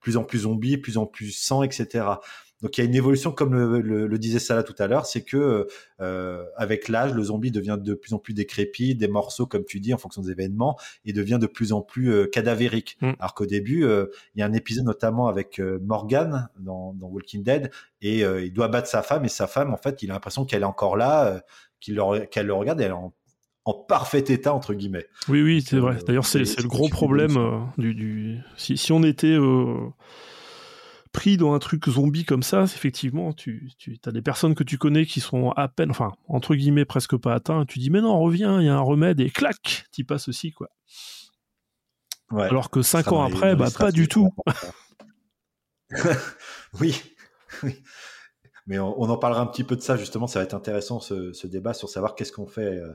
Speaker 1: plus en plus zombie, plus en plus sang, etc. Donc il y a une évolution, comme le, le- le disait Salah tout à l'heure, c'est que euh, avec l'âge, le zombie devient de plus en plus décrépit, des morceaux, comme tu dis, en fonction des événements, et devient de plus en plus euh, cadavérique.
Speaker 10: Mm.
Speaker 1: Alors qu'au début, euh, il y a un épisode notamment avec euh, Morgan dans, dans Walking Dead, et euh, il doit battre sa femme, et sa femme, en fait, il a l'impression qu'elle est encore là, euh, le- qu'elle le regarde, et elle est en, en parfait état, entre guillemets.
Speaker 10: Oui, oui, c'est
Speaker 1: Euh,
Speaker 10: vrai. D'ailleurs, c'est le gros problème euh, du, du... Si, si on était euh, pris dans un truc zombie comme ça, effectivement, tu, tu as des personnes que tu connais qui sont à peine, enfin, entre guillemets, presque pas atteints. Tu dis, mais non, reviens, il y a un remède, et clac, t'y passes aussi, quoi.
Speaker 1: Ouais.
Speaker 10: Alors que cinq ans après, bah, pas du tout.
Speaker 1: oui. oui. Mais on, on en parlera un petit peu de ça justement. Ça va être intéressant ce, ce débat sur savoir qu'est-ce qu'on fait, euh,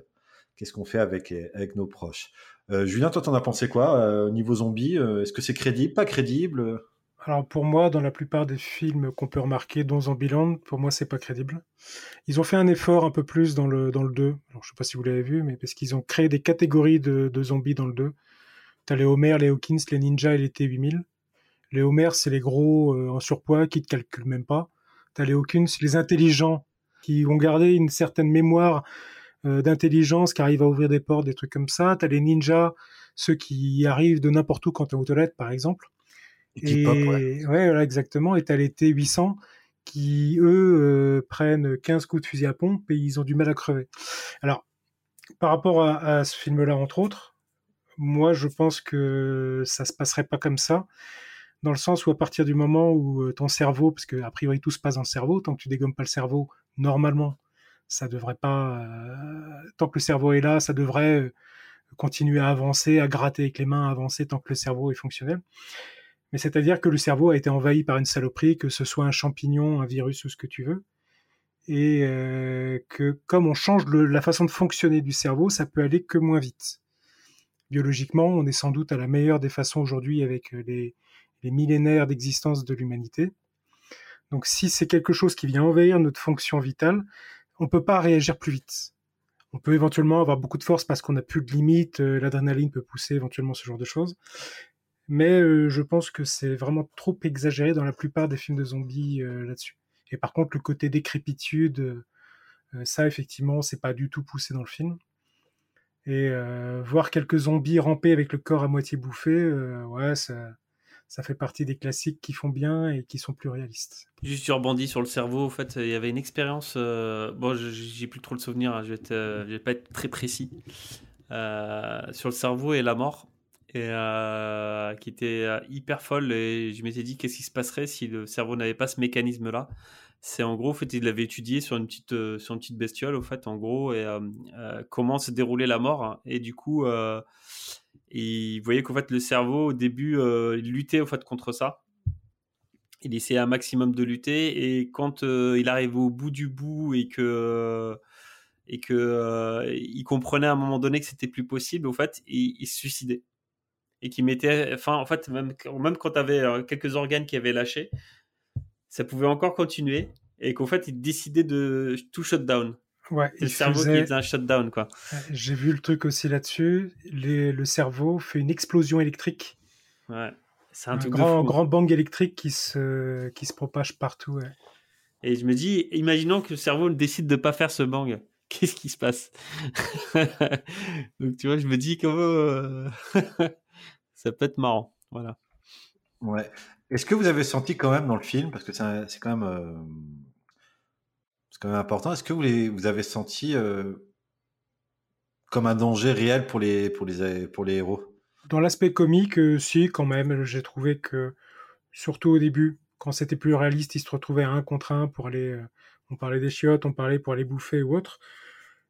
Speaker 1: qu'est-ce qu'on fait avec avec nos proches. Euh, Julien, toi, t'en as pensé quoi euh, au niveau zombie euh, Est-ce que c'est crédible, pas crédible
Speaker 12: Alors pour moi, dans la plupart des films qu'on peut remarquer, dont Zombieland, pour moi, c'est pas crédible. Ils ont fait un effort un peu plus dans le, dans le 2. Alors je sais pas si vous l'avez vu, mais parce qu'ils ont créé des catégories de, zombies dans le 2. T'as les Homer, les Hawkins, les ninjas et les T-8000. Les Homer, c'est les gros euh, en surpoids qui te calculent même pas. T'as les Hawkins, les intelligents, qui ont gardé une certaine mémoire euh, d'intelligence, qui arrivent à ouvrir des portes, des trucs comme ça. T'as les ninjas, ceux qui arrivent de n'importe où quand t'es aux toilettes, par exemple. Et, ouais. voilà, exactement. Et t'as les T800 qui, eux, prennent 15 coups de fusil à pompe et ils ont du mal à crever. Alors, par rapport à, ce film-là, entre autres, moi, je pense que ça se passerait pas comme ça dans le sens où à partir du moment où ton cerveau, parce que priori tout se passe dans le cerveau, tant que tu dégommes pas le cerveau, normalement, ça devrait pas. tant que le cerveau est là, ça devrait continuer à avancer, à gratter avec les mains, à avancer tant que le cerveau est fonctionnel. Mais c'est-à-dire que le cerveau a été envahi par une saloperie, que ce soit un champignon, un virus ou ce que tu veux, et que comme on change la façon de fonctionner du cerveau, ça peut aller que moins vite. Biologiquement, on est sans doute à la meilleure des façons aujourd'hui avec les, les millénaires d'existence de l'humanité. Donc si c'est quelque chose qui vient envahir notre fonction vitale, on ne peut pas réagir plus vite. On peut éventuellement avoir beaucoup de force parce qu'on n'a plus de limite, euh, l'adrénaline peut pousser éventuellement ce genre de choses. Mais je pense que c'est vraiment trop exagéré dans la plupart des films de zombies là-dessus. Et par contre, le côté décrépitude, ça effectivement, c'est pas du tout poussé dans le film. Et voir quelques zombies ramper avec le corps à moitié bouffé, ouais, ça, ça fait partie des classiques qui font bien et qui sont plus réalistes.
Speaker 11: Juste tu rebondis sur le cerveau, en fait, il y avait une expérience, bon, j'ai plus trop le souvenir, hein, je, vais euh, vais pas être très précis, euh, sur le cerveau et la mort, et qui était hyper folle, et je m'étais dit qu'est-ce qui se passerait si le cerveau n'avait pas ce mécanisme-là? C'est en gros, en fait, il l'avait étudié sur une petite, sur une petite bestiole, au fait, en gros, et comment se déroulait la mort, hein. et du coup il voyait qu'en fait, le cerveau, au début, euh, il luttait au fait, contre ça. Il essayait un maximum de lutter. Et quand euh, il arrivait au bout du bout et que. et que euh, il comprenait à un moment donné que c'était plus possible, au fait, il, se suicidait et qui mettait, enfin, en fait, même, même quand tu avais quelques organes qui avaient lâché, ça pouvait encore continuer et qu'en fait, il décidait de tout shut down.
Speaker 12: Ouais,
Speaker 11: le cerveau qui est un shutdown, quoi.
Speaker 12: J'ai vu le truc aussi là-dessus. Le cerveau fait une explosion électrique.
Speaker 11: Ouais, c'est un,
Speaker 12: grand, grand bang électrique qui se, qui se propage partout.
Speaker 11: Et je me dis, imaginons que le cerveau décide de pas faire ce bang. Qu'est-ce qui se passe? Donc tu vois, je me dis euh, ça peut être marrant. Voilà.
Speaker 1: Ouais. Est-ce que vous avez senti quand même dans le film, parce que c'est quand même euh, c'est quand même important. Est-ce que vous, les, vous avez senti euh, comme un danger réel pour les, pour les, pour les héros?
Speaker 12: Dans l'aspect comique, euh, si, quand même. J'ai trouvé que, surtout au début, quand c'était plus réaliste, ils se retrouvaient à un contre un pour aller. Euh, on parlait des chiottes, on parlait pour aller bouffer ou autre.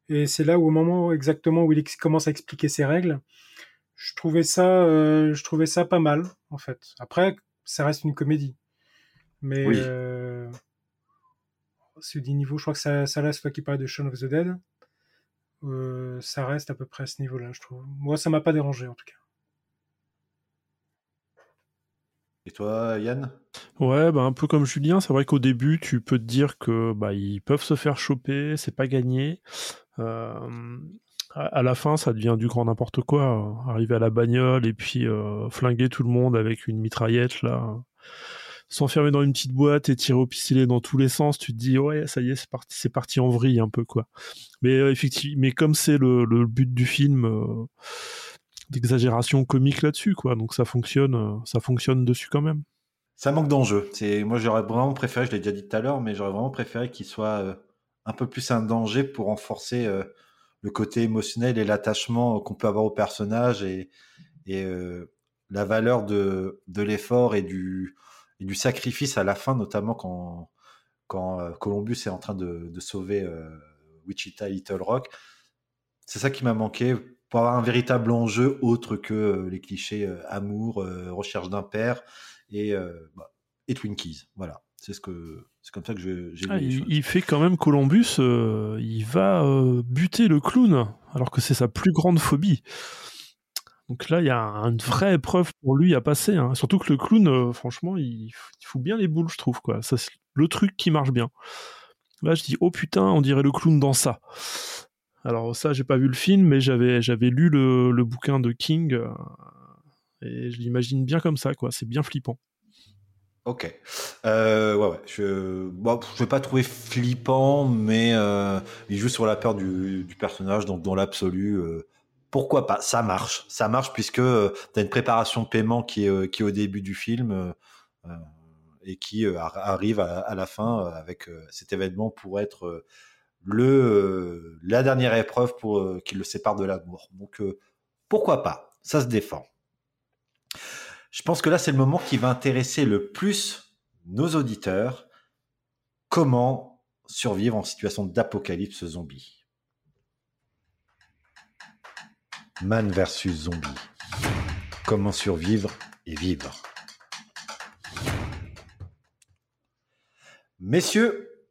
Speaker 12: Et c'est là où, au moment exactement où il commence à expliquer ses règles, je trouvais ça, je trouvais ça pas mal, en fait. Après, ça reste une comédie. Mais c'est du niveau, je crois que ça, ça reste, toi qui parles de Shaun of the Dead, euh, ça reste à peu près à ce niveau-là, je trouve. Moi, ça m'a pas dérangé en tout cas.
Speaker 1: Et toi, Yann?
Speaker 10: Ouais, bah un peu comme Julien, c'est vrai qu'au début, tu peux te dire que bah, ils peuvent se faire choper, c'est pas gagné. Euh, à la fin, ça devient du grand n'importe quoi. Arriver à la bagnole et puis euh, flinguer tout le monde avec une mitraillette là s'enfermer dans une petite boîte et tirer au pistolet dans tous les sens, tu te dis ouais ça y est c'est parti c'est parti en vrille un peu quoi. Mais euh, effectivement, mais comme c'est le, but du film euh, d'exagération comique là-dessus quoi, donc ça fonctionne ça fonctionne dessus quand même.
Speaker 1: Ça manque d'enjeu. C'est moi j'aurais vraiment préféré, je l'ai déjà dit tout à l'heure, mais j'aurais vraiment préféré qu'il soit un peu plus un danger pour renforcer le côté émotionnel et l'attachement qu'on peut avoir au personnage et, et la valeur de, de l'effort et du et du sacrifice à la fin, notamment quand, quand euh, Columbus est en train de, sauver euh, Wichita Little Rock. C'est ça qui m'a manqué pour avoir un véritable enjeu autre que euh, les clichés amour, recherche d'un père et, bah, et Twinkies. Voilà, c'est ce que c'est comme ça que j'ai
Speaker 10: ah, il, il, fait quand même Columbus, il va buter le clown alors que c'est sa plus grande phobie. Donc là, il y a une vraie épreuve pour lui à passer. Hein. Surtout que le clown, euh, franchement, il, fout bien les boules, je trouve. Quoi. Ça, c'est le truc qui marche bien. Là, je dis, oh putain, on dirait le clown dans ça. Alors ça, j'ai pas vu le film, mais j'avais j'avais lu le, bouquin de King euh, et je l'imagine bien comme ça, quoi. C'est bien flippant.
Speaker 1: Ok. Euh, ouais. Je, bon, je vais pas trouver flippant, mais il joue sur la peur du, personnage, donc dans l'absolu pourquoi pas? Ça marche, ça marche puisque tu as une préparation de paiement qui est, qui au début du film et qui arrive à, la fin avec cet événement pour être le la dernière épreuve pour qui le sépare de l'amour. Donc pourquoi pas? Ça se défend. Je pense que là c'est le moment qui va intéresser le plus nos auditeurs. Comment survivre en situation d'apocalypse zombie? Man versus zombie. Comment survivre et vivre? Messieurs,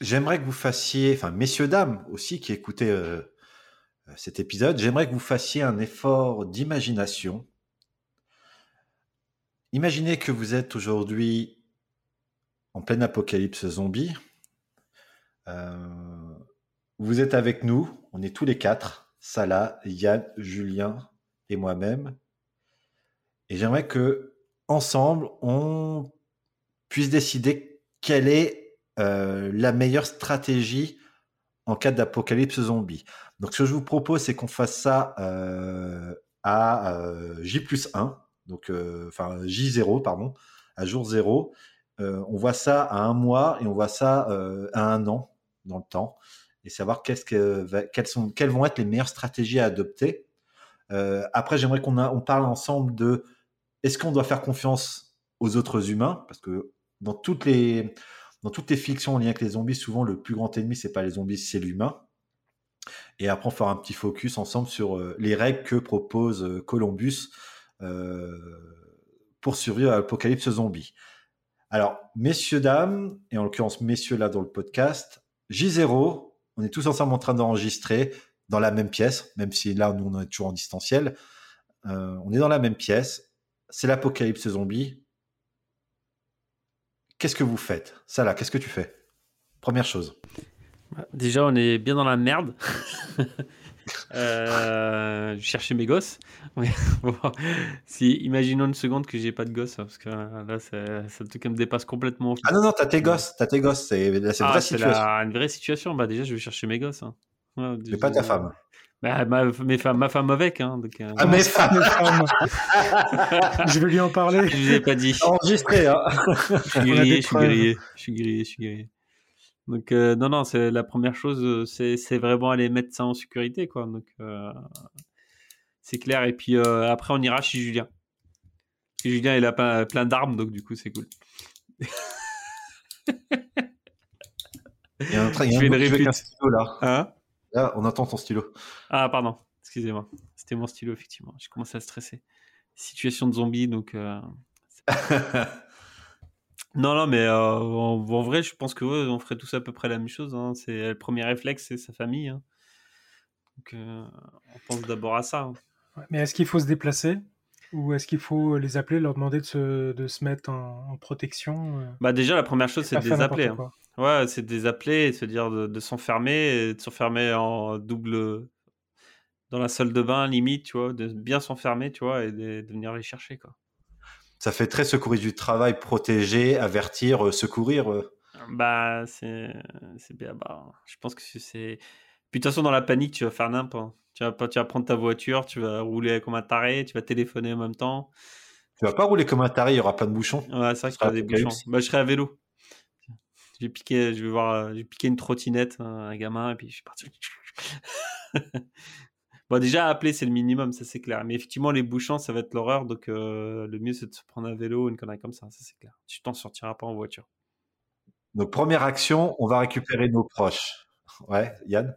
Speaker 1: j'aimerais que vous fassiez, enfin messieurs, dames aussi qui écoutez euh, cet épisode, j'aimerais que vous fassiez un effort d'imagination. Imaginez que vous êtes aujourd'hui en pleine apocalypse zombie. Euh, vous êtes avec nous, on est tous les quatre, Salah, Yann, Julien et moi-même. Et j'aimerais que ensemble, on puisse décider quelle est euh, la meilleure stratégie en cas d'apocalypse zombie. Donc, ce que je vous propose, c'est qu'on fasse ça euh, à J plus 1, donc, enfin J0, pardon, à jour 0. on voit ça à un mois et on voit ça à un an dans le temps et savoir qu'est-ce que, quelles, sont, vont être les meilleures stratégies à adopter. après, j'aimerais qu'on on parle ensemble de est-ce qu'on doit faire confiance aux autres humains? Parce que dans toutes les dans toutes les fictions en lien avec les zombies, souvent le plus grand ennemi c'est pas les zombies, c'est l'humain. Et après on fera un petit focus ensemble sur euh, les règles que propose euh, Columbus euh, pour survivre à l'apocalypse zombie. Alors, messieurs, dames, et en l'occurrence messieurs là dans le podcast, J0, on est tous ensemble en train d'enregistrer dans la même pièce, même si là nous on est toujours en distanciel. on est dans la même pièce. C'est l'apocalypse zombie. Qu'est-ce que vous faites? Salah, qu'est-ce que tu fais? Première chose.
Speaker 11: Déjà, on est bien dans la merde. euh, je cherchais mes gosses. si, imaginons une seconde que j'ai pas de gosses, parce que là, c'est un truc qui me dépasse complètement.
Speaker 1: Ah non, non, t'as tes gosses, t'as tes gosses, c'est une
Speaker 11: ah,
Speaker 1: vraie situation.
Speaker 11: une vraie situation. Bah, déjà, je vais chercher mes gosses. Hein.
Speaker 1: Mais pas ta femme.
Speaker 11: Bah, ma, mes femmes, ma femme avec. Hein, donc,
Speaker 1: euh... Ah, mes femmes,
Speaker 12: Je vais lui en parler.
Speaker 11: Je vous ai pas dit.
Speaker 1: Enregistré. Hein.
Speaker 11: je suis grillé, je suis grillé. Je suis grillé, je suis grillé. Donc, euh, non, non, c'est la première chose, euh, c'est vraiment aller mettre ça en sécurité, quoi. Donc, euh, c'est clair. Et puis, euh, après, on ira chez Julien. Parce que Julien, il a plein, plein d'armes, donc du coup, c'est cool.
Speaker 1: Il y a un,
Speaker 11: Je
Speaker 1: un
Speaker 11: fais une répute.
Speaker 1: stylo là.
Speaker 11: Hein?
Speaker 1: Là, on entend ton stylo.
Speaker 11: Ah, pardon. Excusez-moi. C'était mon stylo, effectivement. J'ai commencé à stresser. Situation de zombie, donc. Non, non, mais euh, en, en vrai, je pense que ouais, on ferait tous à peu près la même chose. hein. C'est le premier réflexe, c'est sa famille. hein. Donc, euh, on pense d'abord à ça. hein.
Speaker 12: Ouais, Mais est-ce qu'il faut se déplacer? Ou est-ce qu'il faut les appeler, leur demander de se, de se mettre en, en protection euh,
Speaker 11: Bah déjà, la première chose, c'est de les appeler. Ouais, c'est de les appeler et de se dire de, de s'enfermer, de s'enfermer en double dans la salle de bain, limite, tu vois, de bien s'enfermer, tu vois, et de, de venir les chercher, quoi.
Speaker 1: Ça fait très secouriste du travail, protéger, avertir, euh, secourir. euh.
Speaker 11: Bah, c'est c'est bien. Bah, je pense que c'est. Puis de toute façon, dans la panique, tu vas faire n'importe. Tu vas, pas- tu vas prendre ta voiture, tu vas rouler comme un taré, tu vas téléphoner en même temps.
Speaker 1: Tu vas pas rouler comme un taré, il y aura plein de bouchons.
Speaker 11: Ouais, c'est vrai qu'il y a
Speaker 1: sera
Speaker 11: des bouchons. Bah, je serai à vélo. J'ai piqué, je vais voir, euh, j'ai piqué une trottinette un gamin et puis je suis parti. Bon, déjà, appeler, c'est le minimum, ça c'est clair. Mais effectivement, les bouchons, ça va être l'horreur. Donc, euh, le mieux, c'est de se prendre un vélo ou une connerie comme ça, ça c'est clair. Tu t'en sortiras pas en voiture.
Speaker 1: Donc, première action, on va récupérer nos proches. Ouais, Yann?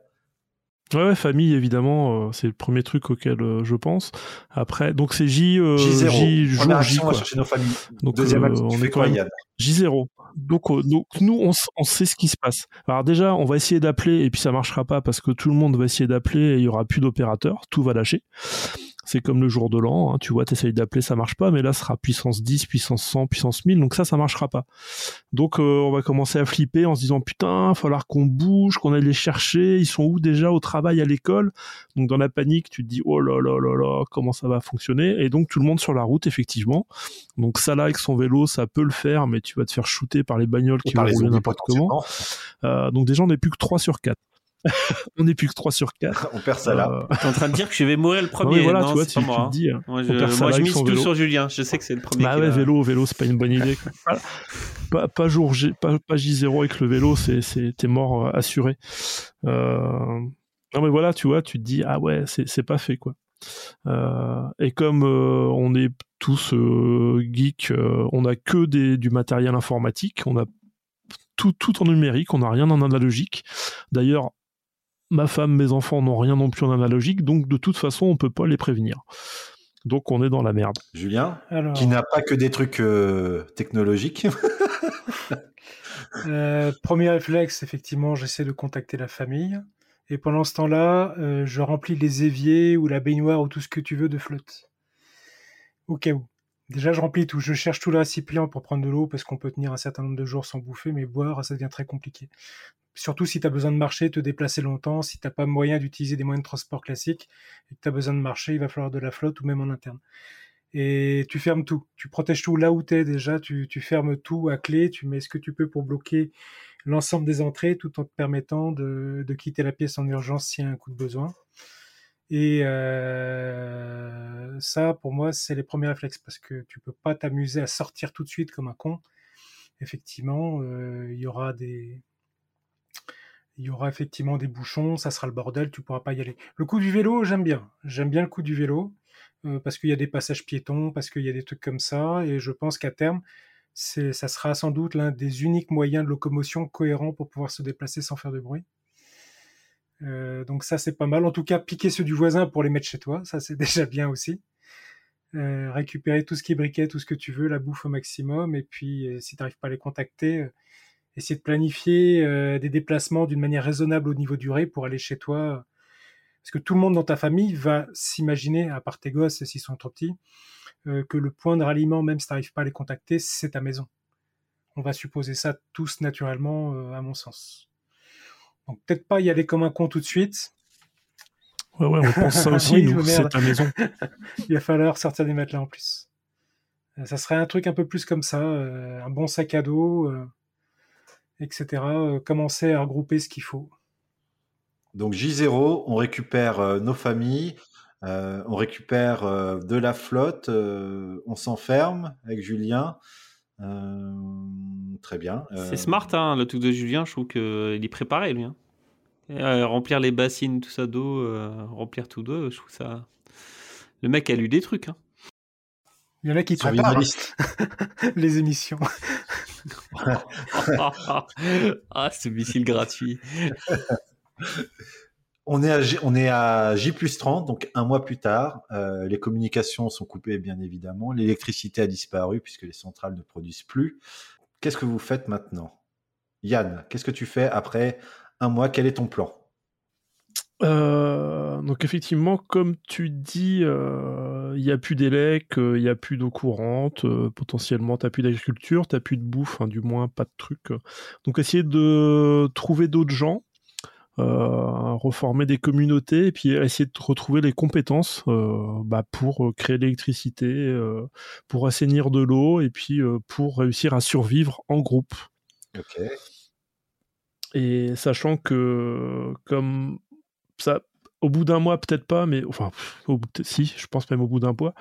Speaker 10: Ouais, ouais, famille, évidemment, euh, c'est le premier truc auquel euh, je pense. Après, donc c'est J, euh,
Speaker 1: J0.
Speaker 10: J, jour
Speaker 1: Première
Speaker 10: J,
Speaker 1: on va chercher nos familles.
Speaker 10: Donc,
Speaker 1: Deuxième
Speaker 10: euh,
Speaker 1: action,
Speaker 10: on est
Speaker 1: quoi,
Speaker 10: même
Speaker 1: Yann
Speaker 10: J0. Donc, euh, donc nous, on, on sait ce qui se passe. Alors déjà, on va essayer d'appeler et puis ça marchera pas parce que tout le monde va essayer d'appeler et il y aura plus d'opérateurs, tout va lâcher. C'est comme le jour de l'an, hein, tu vois, t'essayes d'appeler, ça marche pas, mais là, ce sera puissance 10, puissance 100, puissance 1000, donc ça, ça marchera pas. Donc, euh, on va commencer à flipper en se disant, putain, il va falloir qu'on bouge, qu'on aille les chercher, ils sont où déjà au travail, à l'école? Donc, dans la panique, tu te dis, oh là là là là, comment ça va fonctionner? Et donc, tout le monde sur la route, effectivement. Donc, ça là, avec son vélo, ça peut le faire, mais tu vas te faire shooter par les bagnoles
Speaker 1: Et
Speaker 10: qui vont rouler n'importe comment. Euh, donc, déjà, on n'est plus que 3 sur 4. on n'est plus que 3 sur 4.
Speaker 1: on perd ça là.
Speaker 11: T'es en train de dire que je vais mourir le premier.
Speaker 10: voilà,
Speaker 11: non,
Speaker 10: tu vois, tu-
Speaker 11: moi.
Speaker 10: tu
Speaker 11: hein.
Speaker 10: dis, hein.
Speaker 11: Moi,
Speaker 10: On
Speaker 11: je, moi, mise tout
Speaker 10: vélo.
Speaker 11: sur Julien. Je sais que c'est le premier.
Speaker 10: Bah ouais,
Speaker 11: va-
Speaker 10: vélo, vélo, c'est pas une bonne idée. Pas, pas, pas jour G, pas, pas J0 avec le vélo, c'est, c'est, t'es mort euh, assuré. Euh, non mais voilà, tu vois, tu te dis, ah ouais, c'est, c'est pas fait, quoi. Euh, et comme euh, on est tous euh, geeks, euh, on a que des, du matériel informatique, on a tout, tout en numérique, on n'a rien en analogique. D'ailleurs, ma femme, mes enfants n'ont rien non plus en analogique, donc de toute façon, on peut pas les prévenir. Donc on est dans la merde.
Speaker 1: Julien,
Speaker 12: Alors,
Speaker 1: qui n'a pas que des trucs euh, technologiques.
Speaker 12: euh, premier réflexe, effectivement, j'essaie de contacter la famille. Et pendant ce temps-là, euh, je remplis les éviers ou la baignoire ou tout ce que tu veux de flotte. Au cas où. Déjà, je remplis tout. Je cherche tout le récipient pour prendre de l'eau parce qu'on peut tenir un certain nombre de jours sans bouffer, mais boire, ça devient très compliqué. Surtout si tu as besoin de marcher, te déplacer longtemps, si tu pas moyen d'utiliser des moyens de transport classiques et que tu as besoin de marcher, il va falloir de la flotte ou même en interne. Et tu fermes tout. Tu protèges tout là où tu es déjà, tu, tu fermes tout à clé, tu mets ce que tu peux pour bloquer l'ensemble des entrées tout en te permettant de, de quitter la pièce en urgence s'il y a un coup de besoin. Et euh, ça, pour moi, c'est les premiers réflexes parce que tu peux pas t'amuser à sortir tout de suite comme un con. Effectivement, euh, il y aura des, effectivement des bouchons, ça sera le bordel, tu pourras pas y aller. Le coup du vélo, j'aime bien. J'aime bien le coup du vélo euh, parce qu'il y a des passages piétons, parce qu'il y a des trucs comme ça, et je pense qu'à terme, ça sera sans doute l'un des uniques moyens de locomotion cohérents pour pouvoir se déplacer sans faire de bruit. Euh, donc ça, c'est pas mal. En tout cas, piquer ceux du voisin pour les mettre chez toi, ça c'est déjà bien aussi. Euh, récupérer tout ce qui est briquet, tout ce que tu veux, la bouffe au maximum, et puis euh, si tu n'arrives pas à les contacter, euh, essayer de planifier des déplacements d'une manière raisonnable au niveau durée pour aller chez toi. Parce que tout le monde dans ta famille va s'imaginer, à part tes gosses s'ils sont trop petits, que le point de ralliement, même si tu n'arrives pas à les contacter, c'est ta maison. On va supposer ça tous naturellement, à mon sens. Donc peut-être pas y aller comme un con tout de suite.
Speaker 10: Ouais, ouais, on pense ça aussi,
Speaker 12: Oui,
Speaker 10: nous,
Speaker 12: merde.
Speaker 10: c'est ta maison.
Speaker 12: Il va falloir sortir des matelas en plus. Euh, Ça serait un truc un peu plus comme ça, euh, un bon sac à dos, euh, etc. Euh, commencer à regrouper ce qu'il faut.
Speaker 1: Donc J0, on récupère euh, nos familles, euh, on récupère euh, de la flotte, euh, on s'enferme avec Julien. Euh, très bien. Euh,
Speaker 11: C'est smart, hein, le truc de Julien. Je trouve qu'il est préparé, lui. hein. Et, euh, remplir les bassines, tout ça d'eau, euh, remplir tout d'eau, je trouve ça. Le mec a lu des trucs. Hein.
Speaker 12: Il y en a qui préparent les émissions.
Speaker 11: ah, ce missile gratuit.
Speaker 1: On est, à J, on est à J plus 30, donc un mois plus tard. Euh, les communications sont coupées, bien évidemment. L'électricité a disparu puisque les centrales ne produisent plus. Qu'est-ce que vous faites maintenant? Yann, qu'est-ce que tu fais après un mois? Quel est ton plan?
Speaker 10: Euh, donc effectivement, comme tu dis, euh, il n'y a plus d'élec, il n'y a plus d'eau courante, potentiellement tu plus d'agriculture, tu plus de bouffe, hein, du moins pas de trucs. Donc essayer de trouver d'autres gens, reformer des communautés et puis essayer de retrouver les compétences euh, bah, pour euh, créer l'électricité, euh, pour assainir de l'eau et puis euh, pour réussir à survivre en groupe. Et sachant que comme ça, au bout d'un mois, peut-être pas, mais enfin, pff, au bout de- si, je pense même au bout d'un mois,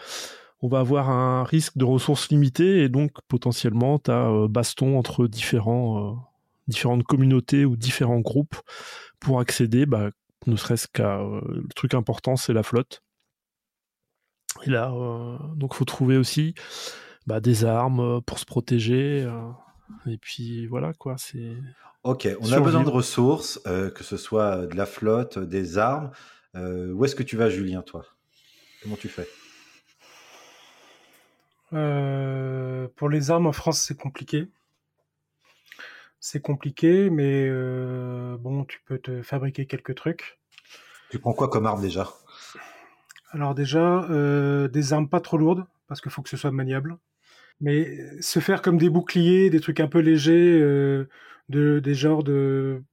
Speaker 10: on va avoir un risque de ressources limitées et donc potentiellement, tu as baston entre différents, euh, différentes communautés ou différents groupes pour accéder, bah, ne serait-ce qu'à euh, le truc important, c'est la flotte. Et là, euh, donc, faut trouver aussi bah, des armes euh, pour se protéger. euh, et puis voilà, quoi, c'est.
Speaker 1: Ok, on a besoin de ressources, euh, que ce soit de la flotte, des armes. Euh, où est-ce que tu vas, Julien, toi? Comment tu fais?
Speaker 12: Euh, pour les armes en France, c'est compliqué. C'est compliqué, mais euh, bon, tu peux te fabriquer quelques trucs.
Speaker 1: Tu prends quoi comme arme déjà?
Speaker 12: Alors déjà, euh, des armes pas trop lourdes, parce qu'il faut que ce soit maniable. Mais se faire comme des boucliers, des trucs un peu légers, euh, de, des genres de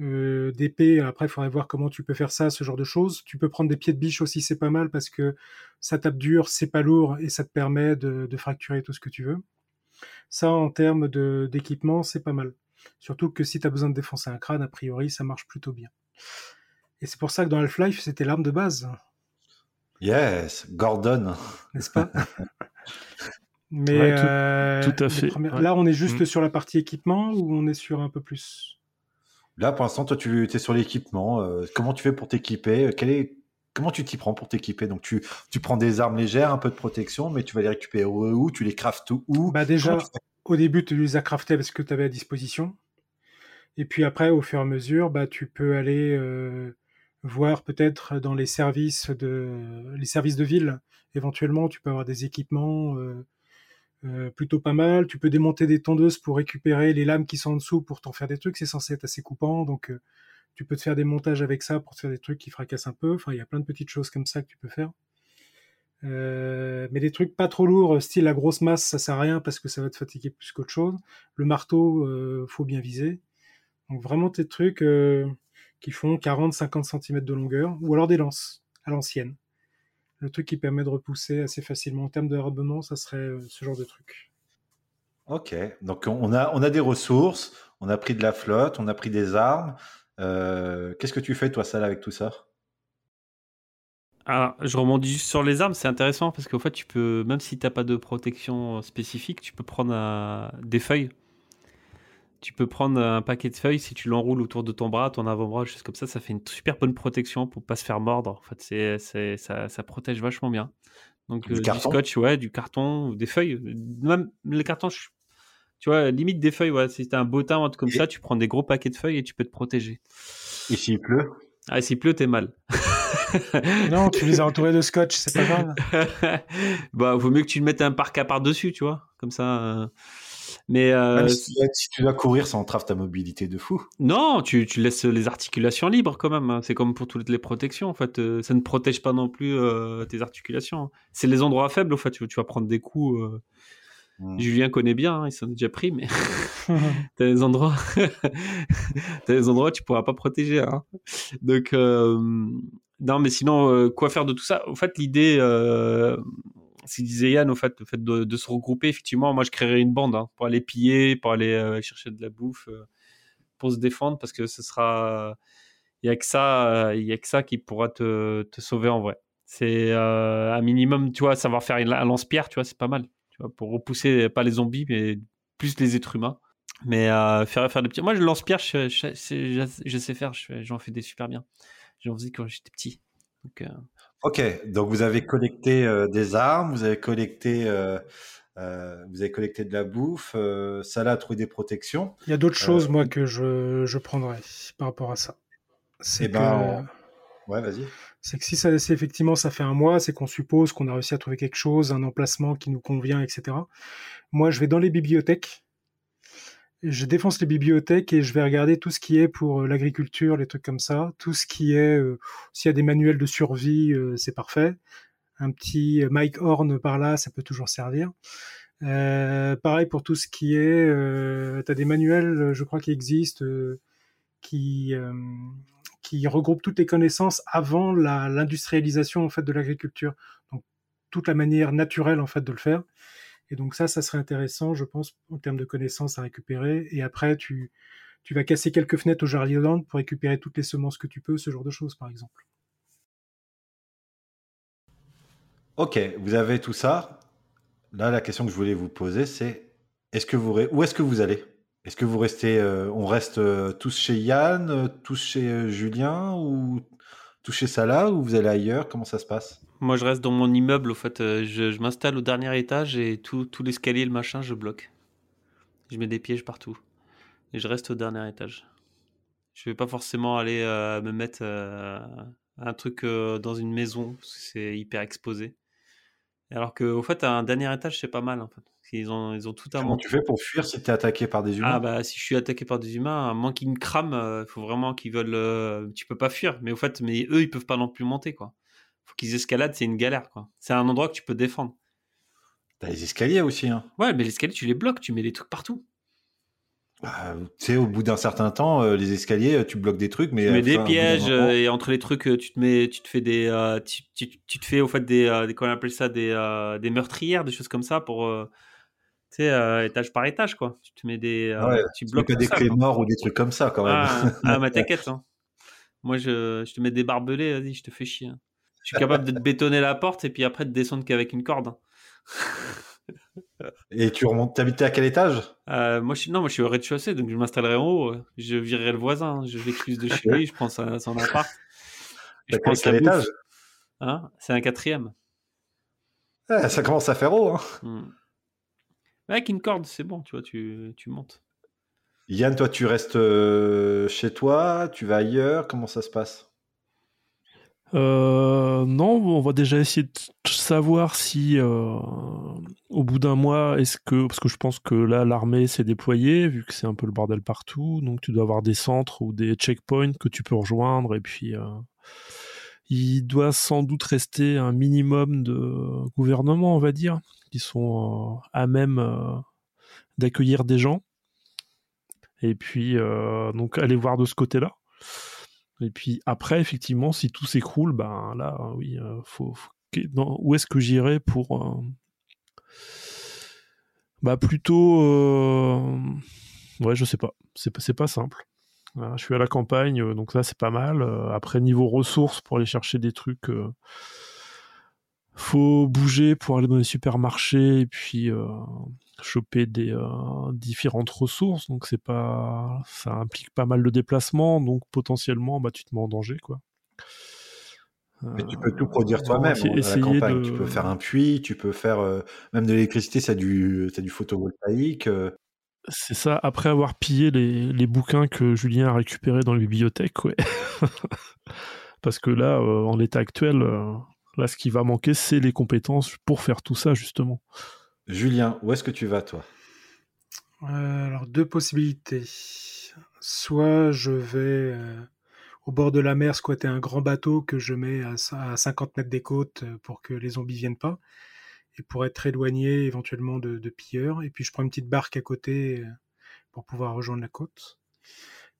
Speaker 12: euh, d'épée. Après, il faudrait voir comment tu peux faire ça, ce genre de choses. Tu peux prendre des pieds de biche aussi, c'est pas mal, parce que ça tape dur, c'est pas lourd, et ça te permet de, de fracturer tout ce que tu veux. Ça, en termes de- d'équipement, c'est pas mal. Surtout que si tu as besoin de défoncer un crâne, a priori, ça marche plutôt bien. Et c'est pour ça que dans Half-Life, c'était l'arme de base.
Speaker 1: Yes, Gordon.
Speaker 12: N'est-ce pas? Mais
Speaker 10: Ouais, tout-
Speaker 12: euh,
Speaker 10: tout à fait,
Speaker 12: premières-
Speaker 10: ouais.
Speaker 12: là, on est juste
Speaker 10: Mm.
Speaker 12: sur la partie équipement ou on est sur un peu plus?
Speaker 1: Là, pour l'instant, toi, tu es sur l'équipement. euh, comment tu fais pour t'équiper? Quel est... Comment tu t'y prends pour t'équiper? Donc, tu, tu prends des armes légères, un peu de protection, mais tu vas les récupérer où Tu les craftes où?
Speaker 12: Bah déjà,
Speaker 1: tu
Speaker 12: au début, tu les as craftés parce que tu avais à disposition. Et puis après, au fur et à mesure, bah, tu peux aller euh, voir peut-être dans les services de les services de ville. Éventuellement, tu peux avoir des équipements euh, euh, plutôt pas mal. Tu peux démonter des tondeuses pour récupérer les lames qui sont en dessous pour t'en faire des trucs. C'est censé être assez coupant, donc tu peux te faire des montages avec ça pour te faire des trucs qui fracassent un peu. Enfin, il y a plein de petites choses comme ça que tu peux faire. Euh, mais des trucs pas trop lourds, style la grosse masse, ça sert à rien parce que ça va te fatiguer plus qu'autre chose. Le marteau, euh, faut bien viser. Donc vraiment des trucs euh, qui font 40-50 cm de longueur, ou alors des lances à l'ancienne. Le truc qui permet de repousser assez facilement en termes de armement, ça serait euh, ce genre de truc.
Speaker 1: Ok, donc on a, on a des ressources, on a pris de la flotte, on a pris des armes. Euh, Qu'est-ce que tu fais, toi, Sal, avec tout ça?
Speaker 11: Alors, je rebondis juste sur les armes, c'est intéressant parce qu'au fait, tu peux, même si t'as pas de protection spécifique, tu peux prendre euh, des feuilles. Tu peux prendre un paquet de feuilles, si tu l'enroules autour de ton bras, ton avant-bras, juste comme ça, ça fait une super bonne protection pour pas se faire mordre. En fait, c'est, ça, ça protège vachement bien. Donc,
Speaker 1: Du
Speaker 11: euh, du,
Speaker 1: carton?
Speaker 11: scotch, ouais, du carton, des feuilles. Même les cartons, je- tu vois, limite des feuilles, ouais. Si t'as un beau teint, un truc comme ça, tu prends des gros paquets de feuilles et tu peux te protéger.
Speaker 1: Et s'il pleut?
Speaker 11: Ah, s'il pleut, t'es mal.
Speaker 12: Non, tu les as entourés de scotch, c'est pas grave.
Speaker 11: bah, vaut mieux que tu le mettes un parka par-dessus, tu vois. Comme ça. euh. Mais, euh,
Speaker 1: Même si, si tu dois courir, ça entrave ta mobilité de fou.
Speaker 11: non, tu, tu laisses les articulations libres quand même. hein. C'est comme pour toutes les protections. En fait, Euh, ça ne protège pas non plus euh, tes articulations. C'est les endroits faibles. En fait, tu, tu vas prendre des coups. Euh.
Speaker 1: Mm.
Speaker 11: Julien connaît bien, hein, il s'en est déjà pris, mais t'as des endroits, t'as des endroits où tu pourras pas protéger. hein. Donc, euh, non, mais sinon, euh, quoi faire de tout ça? En fait, l'idée, euh, c'est disait Yann, au fait, le fait de, de se regrouper, effectivement, moi, je créerais une bande hein, pour aller piller, pour aller euh, chercher de la bouffe, pour se défendre, parce que ce sera, il y a que ça, il y a que ça qui pourra te, te sauver en vrai. C'est un minimum, tu vois, savoir faire un lance-pierre, tu vois, c'est pas mal. Vois, pour repousser pas les zombies, mais plus les êtres humains. Mais euh, faire, faire des petits. Moi, je lance-pierre, je, je, je- je sais faire, je fais- j'en fais des super bien. J'en faisais quand j'étais petit. Donc, euh,
Speaker 1: Ok, donc vous avez collecté euh, des armes, vous avez collecté, euh, euh, vous avez collecté de la bouffe. Euh, Salah a trouvé des protections.
Speaker 12: Il y a d'autres
Speaker 1: Euh,
Speaker 12: choses, moi, que je, je prendrais par rapport à ça. C'est
Speaker 1: Eh
Speaker 12: que,
Speaker 1: ben, Ouais, vas-y.
Speaker 12: C'est que si ça, effectivement ça fait un mois, c'est qu'on suppose qu'on a réussi à trouver quelque chose, un emplacement qui nous convient, etc. Moi, je vais dans les bibliothèques. Je défonce les bibliothèques et je vais regarder tout ce qui est pour euh, l'agriculture, les trucs comme ça. Tout ce qui est, euh, s'il y a des manuels de survie, euh, c'est parfait. Un petit Mike Horn par là, ça peut toujours servir. Pareil pour tout ce qui est, euh, t'as des manuels, je crois, qui existent, qui qui regroupent toutes les connaissances avant l'industrialisation en fait de l'agriculture. Donc toute la manière naturelle en fait de le faire. Et donc ça, ça serait intéressant, je pense, en termes de connaissances à récupérer. Et après, tu tu vas casser quelques fenêtres au Land pour récupérer toutes les semences que tu peux, ce genre de choses, par exemple.
Speaker 1: Ok, vous avez tout ça. Là, la question que je voulais vous poser, c'est est-ce que vous où est-ce que vous allez? Est-ce que vous restez, euh, on reste euh, tous chez Yann, euh, tous chez Julien ou tous chez Salah ou vous allez ailleurs? Comment ça se passe?
Speaker 11: Moi, je reste dans mon immeuble. Au fait, je, m'installe au dernier étage et tout, tout l'escalier, le machin, je bloque. Je mets des pièges partout. Et je reste au dernier étage. Je vais pas forcément aller me mettre un truc dans une maison parce que c'est hyper exposé. Alors que, au fait, un dernier étage, c'est pas mal. En fait. Ils ont, ils ont tout à
Speaker 1: Comment tu fais pour fuir si tu es attaqué par des humains?
Speaker 11: Ah bah si je suis attaqué par des humains, à moins qu'ils me crament, il faut vraiment qu'ils veulent. euh, tu peux pas fuir, mais au fait, mais eux ils peuvent pas non plus monter quoi. Faut qu'ils escaladent, c'est une galère quoi. C'est un endroit que tu peux défendre.
Speaker 1: T'as les escaliers aussi. Hein.
Speaker 11: Ouais, mais l'escalier tu les bloques, tu mets des trucs partout.
Speaker 1: Bah, tu sais, au bout d'un certain temps, euh, les escaliers, euh, tu bloques des trucs, mais
Speaker 11: Tu mets
Speaker 1: euh,
Speaker 11: des pièges
Speaker 1: moment-
Speaker 11: euh, et entre les trucs, euh, tu te mets, tu te fais des, euh, tu, tu- tu te fais au fait des, euh, des comment on appelle ça, des, euh, des meurtrières, des choses comme ça pour, euh, tu sais, euh, étage par étage quoi. Tu te mets des, euh, tu
Speaker 1: mets
Speaker 11: bloques
Speaker 1: pas des
Speaker 11: ça,
Speaker 1: clés morts ou des trucs comme ça quand même.
Speaker 11: Ah, ah, mais t'inquiète. hein. Moi, je, je te mets des barbelés, vas-y, je te fais chier. hein. Je suis capable de te bétonner la porte et puis après de descendre qu'avec une corde. hein.
Speaker 1: Et tu remontes, t'habitais à quel étage?
Speaker 11: Euh, moi, je suis, non, moi, je suis au rez-de-chaussée, donc je m'installerai en haut. Je virerai le voisin. Je l'excuse de chez lui, je prends sa- son appart. Je prends
Speaker 1: quel, étage
Speaker 11: Hein? C'est un quatrième.
Speaker 1: Ah, Ça commence à faire haut. Hein.
Speaker 11: Hmm. Avec une corde, c'est bon, tu vois, tu, tu montes.
Speaker 1: Yann, toi, tu restes euh, chez toi, tu vas ailleurs, comment ça se passe?
Speaker 10: Euh, non, on va déjà essayer de savoir si, euh, au bout d'un mois, est-ce que, parce que je pense que là, l'armée s'est déployée, vu que c'est un peu le bordel partout, donc tu dois avoir des centres ou des checkpoints que tu peux rejoindre, et puis euh, il doit sans doute rester un minimum de gouvernement, on va dire, qui sont euh, à même euh, d'accueillir des gens, et puis euh, donc aller voir de ce côté-là. Et puis après, effectivement, si tout s'écroule, ben là, oui, faut, où est-ce que j'irai pour bah plutôt, ouais, je sais pas, c'est pas, c'est pas simple. Je suis à la campagne, donc là c'est pas mal. Après niveau ressources pour aller chercher des trucs, faut bouger pour aller dans les supermarchés et puis euh, choper des euh, différentes ressources. Donc c'est pas, ça implique pas mal de déplacements, donc potentiellement bah tu te mets en danger quoi.
Speaker 1: Mais tu peux tout produire toi-même
Speaker 10: de-
Speaker 1: Tu peux faire un puits, tu peux faire euh, même de l'électricité, ça du, ça du photovoltaïque. euh.
Speaker 10: C'est ça, après avoir pillé les, les bouquins que Julien a récupérés dans la bibliothèque, ouais. Parce que là, euh, en l'état actuel, euh, là, ce qui va manquer, c'est les compétences pour faire tout ça, justement.
Speaker 1: Julien, où est-ce que tu vas, toi?
Speaker 12: Euh, alors, deux possibilités. Soit je vais euh, au bord de la mer squatter un grand bateau que je mets à, à 50 mètres des côtes euh, pour que les zombies viennent pas et pour être éloigné éventuellement de, de pilleurs. Et puis je prends une petite barque à côté pour pouvoir rejoindre la côte.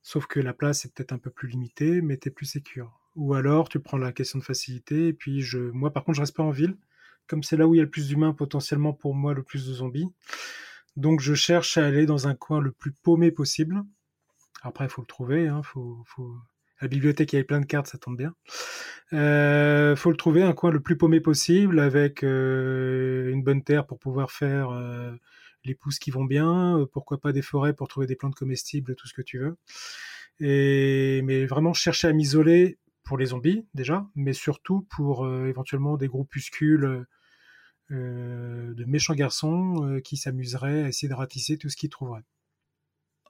Speaker 12: Sauf que la place est peut-être un peu plus limitée, mais t'es plus sécure. Ou alors tu prends la question de facilité et puis je, moi par contre je reste pas en ville, comme c'est là où il y a le plus d'humains potentiellement pour moi le plus de zombies. Donc je cherche à aller dans un coin le plus paumé possible. Après, il faut le trouver. Hein, faut, faut... La bibliothèque, il y avait plein de cartes, ça tombe bien. Euh, faut le trouver, un coin le plus paumé possible, avec euh, une bonne terre pour pouvoir faire euh, les pousses qui vont bien. euh, pourquoi pas des forêts pour trouver des plantes comestibles, tout ce que tu veux. Et, mais vraiment chercher à m'isoler pour les zombies, déjà, mais surtout pour euh, éventuellement des groupuscules euh, de méchants garçons euh, qui s'amuseraient à essayer de ratisser tout ce qu'ils trouveraient.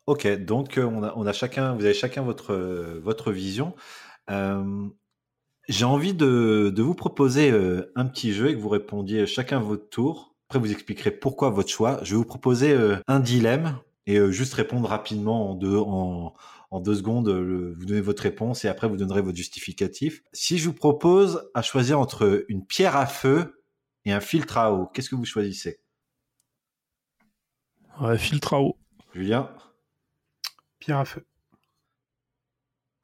Speaker 1: Ok, donc euh, on a, chacun, vous avez chacun votre, euh, vision. Euh, J'ai envie de, vous proposer euh, un petit jeu et que vous répondiez chacun votre tour. Après, vous expliquerez pourquoi votre choix. Je vais vous proposer euh, un dilemme et euh, juste répondre rapidement en en, en deux secondes. euh, vous donnez votre réponse et après vous donnerez votre justificatif. Si je vous propose à choisir entre une pierre à feu et un filtre à eau, qu'est-ce que vous choisissez?
Speaker 10: Ouais, filtre à eau.
Speaker 1: Julien?
Speaker 12: Pierre à feu.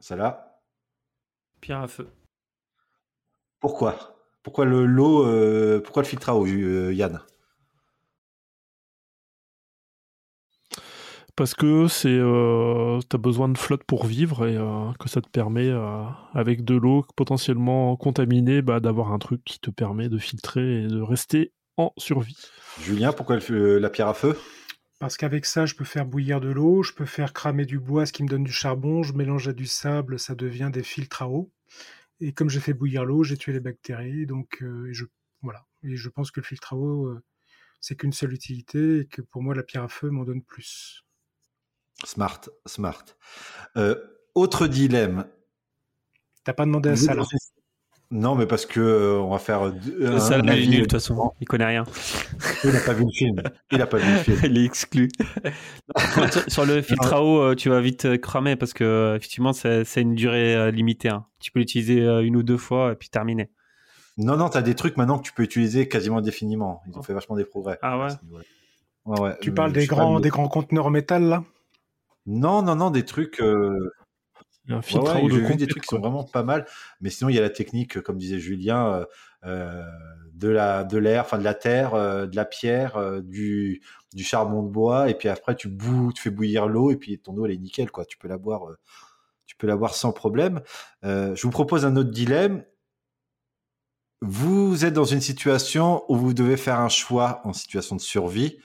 Speaker 1: Ça là
Speaker 11: Pierre à feu.
Speaker 1: Pourquoi? Pourquoi le l'eau euh, Pourquoi le filtre à eau, euh, Yann?
Speaker 10: Parce que c'est, euh, t'as besoin de flotte pour vivre et euh, que ça te permet, euh, avec de l'eau potentiellement contaminée, bah, d'avoir un truc qui te permet de filtrer et de rester en survie.
Speaker 1: Julien, pourquoi le- euh, la pierre à feu?
Speaker 12: Parce qu'avec ça, je peux faire bouillir de l'eau, je peux faire cramer du bois, ce qui me donne du charbon, je mélange à du sable, ça devient des filtres à eau. Et comme j'ai fait bouillir l'eau, j'ai tué les bactéries, donc euh, et je voilà. Et je pense que le filtre à eau, euh, c'est qu'une seule utilité et que pour moi, la pierre à feu m'en donne plus.
Speaker 1: Smart, smart. Euh, autre dilemme.
Speaker 12: T'as pas demandé à ça là.
Speaker 1: Non, mais parce que euh, on va faire deux- un
Speaker 11: Ça, il est nul, de toute façon. Il connaît rien.
Speaker 1: Il n'a pas vu le film. Il n'a pas vu le film.
Speaker 11: Il est exclu. Non, sur- sur le filtre à eau, euh, tu vas vite euh, cramer parce que euh, effectivement, c'est une durée euh, limitée. hein. Tu peux l'utiliser euh, une ou deux fois et puis terminer.
Speaker 1: Non, non, t'as des trucs maintenant que tu peux utiliser quasiment indéfiniment. Ils ont fait vachement des progrès.
Speaker 11: Ah ouais.
Speaker 12: Tu
Speaker 1: Euh,
Speaker 12: parles des grands, des grands conteneurs en métal là?
Speaker 1: Non, non, non, des trucs. euh,
Speaker 10: un filtre
Speaker 1: ouais,
Speaker 10: de
Speaker 1: des trucs qui sont vraiment pas mal. Mais sinon, il y a la technique, euh, comme disait Julien, euh, euh, de la de l'air, enfin de la terre, euh, de la pierre, du du charbon de bois, et puis après tu bouilles, tu fais bouillir l'eau, et puis ton eau elle est nickel, quoi. Tu peux la boire, tu peux l'avoir sans problème. Je vous propose un autre dilemme. Vous êtes dans une situation où vous devez faire un choix en situation de survie.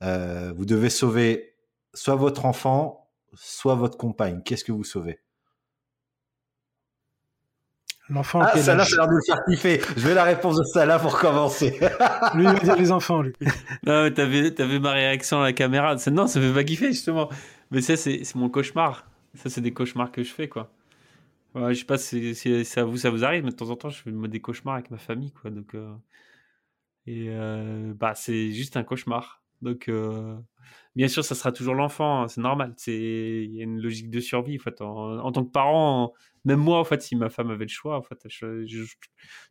Speaker 1: Vous devez sauver soit votre enfant, soit votre compagne. Qu'est-ce que vous sauvez?
Speaker 12: L'enfant,
Speaker 1: Ah, Salah,
Speaker 12: âge
Speaker 1: ça a l'air de le faire kiffer. Je vais la réponse de Salah pour commencer.
Speaker 12: Lui, il va dire les enfants, lui.
Speaker 11: Non, mais t'avais, t'avais ma réaction à la caméra. C'est- Non, ça fait pas kiffer, justement. Mais ça, c'est, c'est mon cauchemar. Ça, c'est des cauchemars que je fais, quoi. Ouais, je sais pas si, si ça, vous, ça vous arrive, mais de temps en temps, je fais des cauchemars avec ma famille, quoi. Donc, euh, Et euh, bah, c'est juste un cauchemar. Donc, euh, bien sûr, ça sera toujours l'enfant, hein, c'est normal. C'est, il y a une logique de survie. En, fait. en, en tant que parent, même moi, en fait, si ma femme avait le choix, en fait, je, je,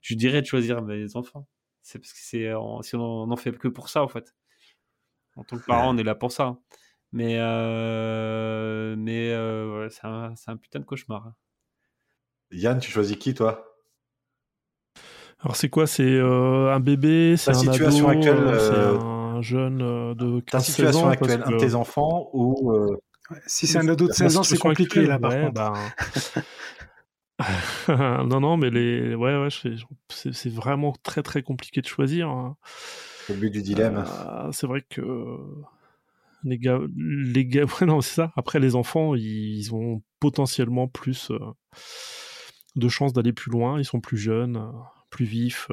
Speaker 11: je dirais de choisir mes enfants. C'est parce que c'est, si on n'en fait que pour ça, en fait. En tant que parent, on est là pour ça. Mais, euh, mais euh, ouais, c'est un, c'est un putain de cauchemar. hein.
Speaker 1: Yann, tu choisis qui, toi?
Speaker 10: Alors c'est quoi? C'est euh, un bébé C'est un
Speaker 1: situation
Speaker 10: ado,
Speaker 1: actuelle,
Speaker 10: C'est
Speaker 1: euh,
Speaker 10: un jeune euh, de 15
Speaker 1: Ta situation actuelle, un de tes enfants ou euh,
Speaker 12: Si c'est un ado de 16 ans, c'est compliqué, là, par contre.
Speaker 10: ben, non, non, mais les, ouais, ouais, c'est c'est vraiment très, très compliqué de choisir. hein.
Speaker 1: au but du dilemme
Speaker 10: Euh, c'est vrai que les gars, les gars, ouais, non, c'est ça. Après, les enfants, ils, ont potentiellement plus de chances d'aller plus loin. Ils sont plus jeunes, plus vifs,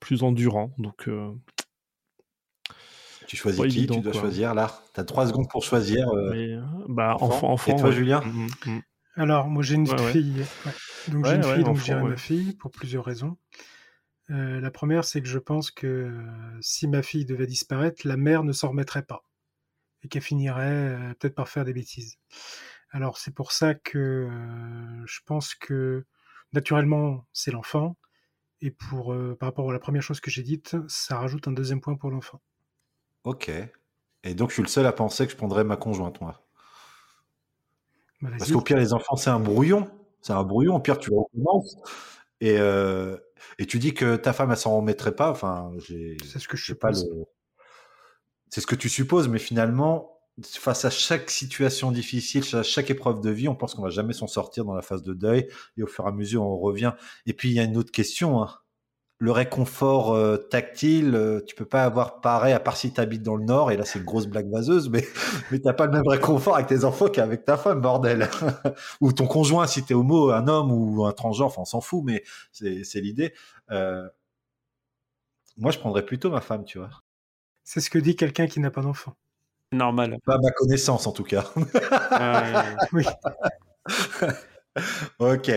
Speaker 10: plus endurants. Donc, euh,
Speaker 1: Tu choisis qui
Speaker 10: évident,
Speaker 1: Tu dois
Speaker 10: quoi.
Speaker 1: choisir là. T'as trois secondes pour choisir. euh,
Speaker 10: Mais, bah,
Speaker 1: enfant.
Speaker 10: enfant.
Speaker 1: Et toi,
Speaker 10: ouais.
Speaker 1: Julien
Speaker 10: Mhm, mhm.
Speaker 12: Alors, moi, j'ai une
Speaker 10: ouais.
Speaker 12: fille. ouais. Donc, j'ai une
Speaker 10: ouais,
Speaker 12: fille, donc
Speaker 10: ouais.
Speaker 12: ma fille, pour plusieurs raisons. Euh, la première, c'est que je pense que euh, si ma fille devait disparaître, la mère ne s'en remettrait pas. Et qu'elle finirait euh, peut-être par faire des bêtises. Alors, c'est pour ça que euh, je pense que, naturellement, c'est l'enfant. Et pour, euh, par rapport à la première chose que j'ai dite, ça rajoute un deuxième point pour l'enfant.
Speaker 1: Ok. Et donc, je suis le seul à penser que je prendrais ma conjointe, moi.
Speaker 12: Bah.
Speaker 1: Parce qu'au pire, les enfants, c'est un brouillon. C'est un brouillon. Au pire, tu le recommences. Et, euh, et tu dis que ta femme, elle s'en remettrait pas. Enfin.
Speaker 12: C'est ce que je
Speaker 1: pas le- C'est ce que tu supposes, mais finalement, face à chaque situation difficile, à chaque épreuve de vie, on pense qu'on va jamais s'en sortir dans la phase de deuil. Et au fur et à mesure, on revient. Et puis, il y a une autre question. hein. Le réconfort euh, tactile, euh, tu peux pas avoir pareil, à part si tu habites dans le Nord, et là c'est une grosse blague vaseuse, mais, mais t'as pas le même réconfort avec tes enfants qu'avec ta femme, bordel. ou ton conjoint, si t'es homo, un homme ou un transgenre, enfin on s'en fout, mais c'est c'est l'idée. Euh, moi je prendrais plutôt ma femme, tu vois.
Speaker 12: C'est ce que dit quelqu'un qui n'a pas d'enfant.
Speaker 11: Normal.
Speaker 1: Pas à ma connaissance en tout cas.
Speaker 12: Oui.
Speaker 1: Ok.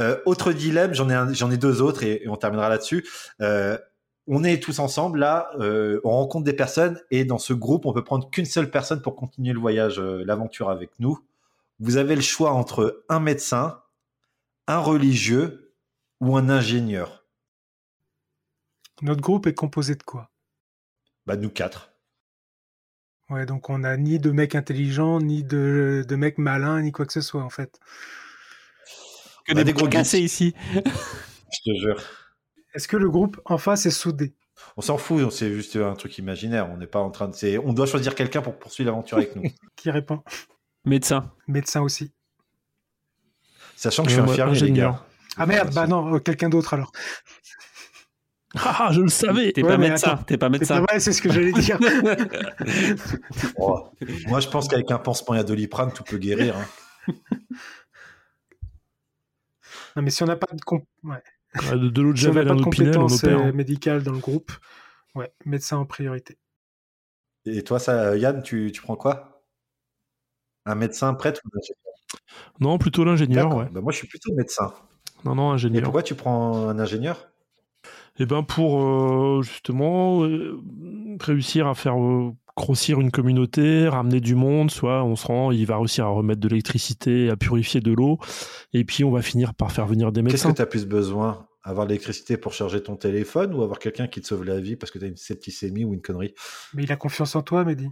Speaker 1: Euh, autre dilemme, j'en ai, un- j'en ai deux autres et, et on terminera là-dessus. Euh, on est tous ensemble là, euh, on rencontre des personnes et dans ce groupe, on peut prendre qu'une seule personne pour continuer le voyage, l'aventure avec nous. Vous avez le choix entre un médecin, un religieux ou un ingénieur.
Speaker 12: Notre groupe est composé de quoi?
Speaker 1: Bah nous quatre.
Speaker 12: Ouais, donc on n'a ni de mecs intelligents, ni de, de mecs malins, ni quoi que ce soit en fait.
Speaker 11: Que des
Speaker 1: des gros
Speaker 11: cassés ici.
Speaker 1: Je te jure.
Speaker 12: Est-ce que le groupe en face est soudé?
Speaker 1: On s'en fout, c'est juste un truc imaginaire. On n'est pas en train de. On doit choisir quelqu'un pour poursuivre l'aventure avec nous.
Speaker 12: Qui répond?
Speaker 11: Médecin.
Speaker 12: Médecin aussi.
Speaker 1: Sachant que je suis
Speaker 10: Euh, moi,
Speaker 1: infirmier, les
Speaker 10: ingénieur.
Speaker 1: gars.
Speaker 12: Ah merde, bah non, euh, quelqu'un d'autre alors.
Speaker 10: Ah, je le savais
Speaker 11: T'es
Speaker 12: Ouais,
Speaker 11: pas médecin. T'es pas
Speaker 12: C'est
Speaker 11: médecin.
Speaker 12: vrai, c'est ce que j'allais dire.
Speaker 1: Oh. Moi, je pense qu'avec un pansement et un doliprane, tout peut guérir. hein.
Speaker 12: Non, mais si on n'a pas de, comp- ouais.
Speaker 10: Ouais, De, de l'eau de
Speaker 12: Si on n'a
Speaker 10: javel,
Speaker 12: pas de compétences
Speaker 10: opère.
Speaker 12: euh,
Speaker 10: hein.
Speaker 12: médicales dans le groupe, ouais, médecin en priorité.
Speaker 1: Et toi, ça, Yann, tu, tu prends quoi? Un médecin prêtre ou un ingénieur?
Speaker 10: Non, plutôt l'ingénieur, ouais.
Speaker 1: Bah, moi, je suis plutôt médecin.
Speaker 10: Non, non,
Speaker 1: Et
Speaker 10: ingénieur.
Speaker 1: pourquoi tu prends un ingénieur?
Speaker 10: Eh ben pour euh, justement euh, réussir à faire euh, grossir une communauté, ramener du monde, soit on se rend, il va réussir à remettre de l'électricité, à purifier de l'eau, et puis on va finir par faire venir des
Speaker 1: Qu'est-ce
Speaker 10: médecins.
Speaker 1: que tu as plus besoin? Avoir de l'électricité pour charger ton téléphone ou avoir quelqu'un qui te sauve la vie parce que tu as une septicémie ou une connerie?
Speaker 12: Mais il a confiance en toi, Mehdi.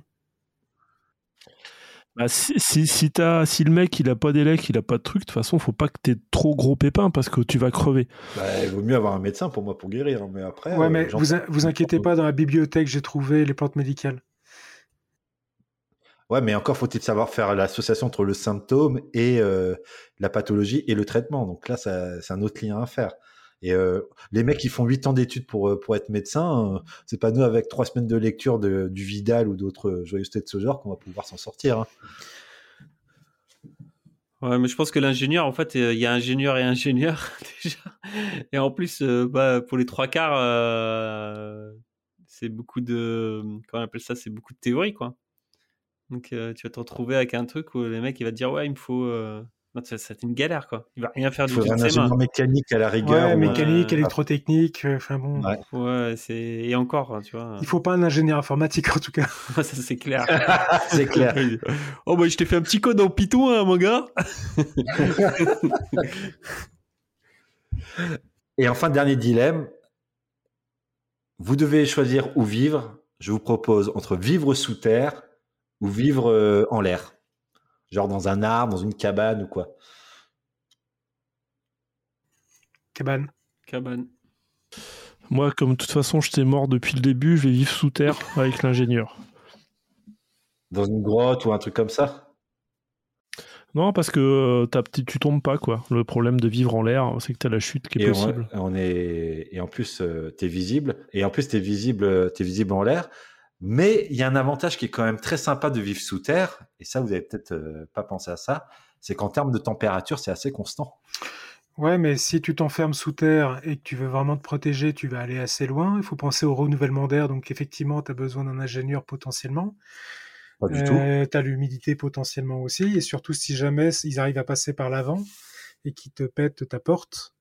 Speaker 10: Bah, si, si, si, t'as- si le mec il a pas d'élec, il a pas de truc, de toute façon faut pas que t'aies trop gros pépins parce que tu vas crever.
Speaker 1: bah, Il vaut mieux avoir un médecin pour moi pour guérir. hein, Mais après,
Speaker 12: Ouais,
Speaker 1: euh,
Speaker 12: mais vous, in- vous inquiétez pas, dans la bibliothèque, j'ai trouvé les plantes médicales.
Speaker 1: Ouais, mais encore faut-il savoir faire l'association entre le symptôme et euh, la pathologie et le traitement. Donc là, c'est un autre lien à faire. Et euh, les mecs qui font 8 ans d'études pour, euh, pour être médecin, euh, c'est pas nous avec trois semaines de lecture de, du Vidal ou d'autres joyeusetés de ce genre qu'on va pouvoir s'en sortir. hein.
Speaker 11: Ouais, mais je pense que l'ingénieur, en fait, il y a ingénieur et ingénieur déjà. Et en plus, bah, pour les trois quarts, c'est beaucoup de, comment on appelle ça, c'est beaucoup de théorie, quoi. Donc, euh, tu vas te retrouver avec un truc où le mec, il va te dire, ouais, il me faut, euh, être une galère, quoi. Il va rien faire
Speaker 1: Il
Speaker 11: du tout
Speaker 1: un
Speaker 11: ses mains.
Speaker 1: ingénieur mécanique à la rigueur.
Speaker 12: Ouais,
Speaker 1: ou
Speaker 12: mécanique, électrotechnique, euh, enfin bon.
Speaker 1: Ouais.
Speaker 11: Ouais, c'est, et encore, hein, tu vois.
Speaker 12: Il faut pas un ingénieur informatique en tout cas.
Speaker 11: ça, c'est clair.
Speaker 1: C'est clair.
Speaker 11: oh, bah, je t'ai fait un petit code en Python, hein, mon gars.
Speaker 1: Et enfin, dernier dilemme. Vous devez choisir où vivre. Je vous propose entre vivre sous terre ou vivre euh, en l'air. Genre dans un arbre, dans une cabane ou quoi.
Speaker 12: Cabane.
Speaker 11: Cabane.
Speaker 10: Moi, comme de toute façon, j'étais mort depuis le début, je vais vivre sous terre avec l'ingénieur.
Speaker 1: Dans une grotte ou un truc comme ça?
Speaker 10: Non, parce que euh, tu tu tombes pas, quoi. Le problème de vivre en l'air, c'est que t'as la chute qui est
Speaker 1: et
Speaker 10: possible.
Speaker 1: On, on est et en plus euh, t'es visible et en plus t'es visible t'es visible en l'air. Mais il y a un avantage qui est quand même très sympa de vivre sous terre et ça vous avez peut-être euh, pas pensé à ça, c'est qu'en termes de température c'est assez constant.
Speaker 12: Ouais, mais si tu t'enfermes sous terre et que tu veux vraiment te protéger, tu vas aller assez loin. Il faut penser au renouvellement d'air, donc effectivement, tu as besoin d'un ingénieur potentiellement.
Speaker 1: Pas du tout.
Speaker 12: tu as l'humidité potentiellement aussi, et surtout si jamais ils arrivent à passer par l'avant et qu'ils te pètent ta porte,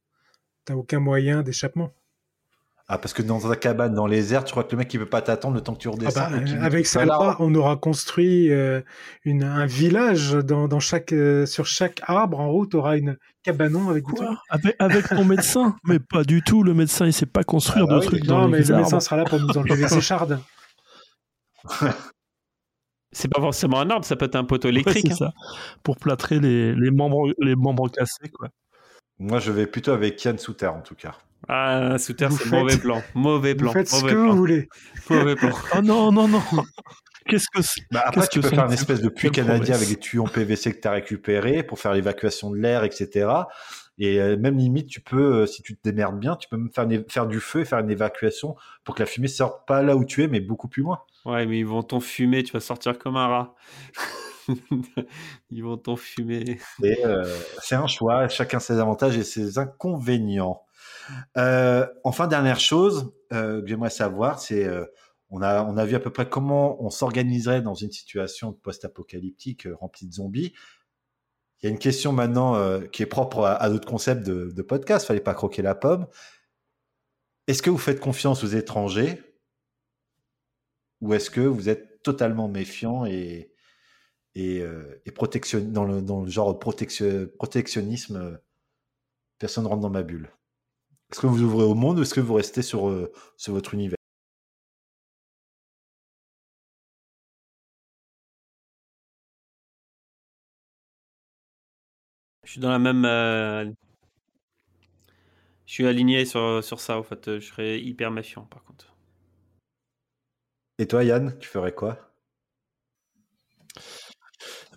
Speaker 12: t'as aucun moyen d'échappement.
Speaker 1: Ah parce que dans ta cabane dans les airs, tu crois que le mec il peut pas t'attendre le temps que tu
Speaker 12: Ah
Speaker 1: redescends
Speaker 12: bah,
Speaker 1: il-
Speaker 12: euh, avec ça,
Speaker 1: là.
Speaker 12: on aura construit euh, une, un village dans, dans chaque, euh, sur chaque arbre. En haut, tu auras une cabanon avec trucs.
Speaker 10: Avec, avec ton médecin Mais pas du tout, le médecin il sait pas construire
Speaker 12: Ah bah
Speaker 10: de
Speaker 12: oui,
Speaker 10: trucs
Speaker 12: non,
Speaker 10: dans
Speaker 12: mais
Speaker 10: les
Speaker 12: le médecin sera là pour nous enlever les échardes.
Speaker 11: C'est pas forcément un arbre, ça peut être un poteau électrique. hein.
Speaker 10: ça. Pour plâtrer les, les, membres, les membres cassés, quoi.
Speaker 1: Moi je vais plutôt avec Yann sous terre en tout cas.
Speaker 11: Ah, sous terre,
Speaker 12: Vous
Speaker 11: c'est
Speaker 12: faites-
Speaker 11: mauvais plan. Mauvais
Speaker 12: Vous
Speaker 11: plan.
Speaker 12: faites ce que
Speaker 11: plan.
Speaker 12: vous voulez.
Speaker 11: Mauvais plan.
Speaker 10: Oh non, non, non Qu'est-ce que c'est
Speaker 1: Bah après, tu
Speaker 10: que
Speaker 1: peux faire une espèce de puits canadien avec des tuyaux en PVC que tu as récupérés pour faire l'évacuation de l'air, etc. Et euh, même limite, tu peux, euh, si tu te démerdes bien, tu peux même faire, une- faire du feu et faire une évacuation pour que la fumée sorte pas là où tu es, mais beaucoup plus loin.
Speaker 11: Ouais, mais ils vont t'enfumer, tu vas sortir comme un rat. ils vont t'enfumer.
Speaker 1: Euh, c'est un choix, chacun ses avantages et ses inconvénients. Euh, enfin, dernière chose euh, que j'aimerais savoir, c'est euh, on a on a vu à peu près comment on s'organiserait dans une situation post-apocalyptique euh, remplie de zombies. Il y a une question maintenant qui est propre à, à notre concept de, de podcast. Fallait pas croquer la pomme. Est-ce que vous faites confiance aux étrangers? Ou est-ce que vous êtes totalement méfiant et et, protection dans le dans le genre protection, protectionnisme Personne rentre dans ma bulle? Est-ce que vous ouvrez au monde ou est-ce que vous restez sur euh, sur votre univers?
Speaker 11: Je suis dans la même. euh, Je suis aligné sur, sur ça, en fait. Je serais hyper méfiant, par contre.
Speaker 1: Et toi, Yann, tu ferais quoi?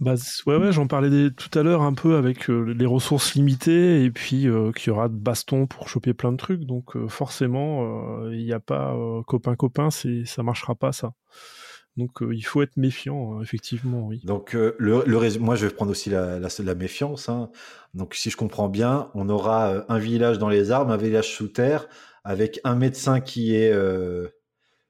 Speaker 10: Bah, ouais, j'en parlais tout à l'heure un peu avec euh, les ressources limitées et puis euh, qu'il y aura de baston pour choper plein de trucs. Donc euh, forcément, il n'y a pas copain-copain, c'est ça marchera pas ça. Donc il faut être méfiant, hein, effectivement, oui.
Speaker 1: Donc, le, le moi, je vais prendre aussi la, méfiance. hein. Donc, si je comprends bien, on aura un village dans les arbres, un village sous terre, avec un médecin qui est,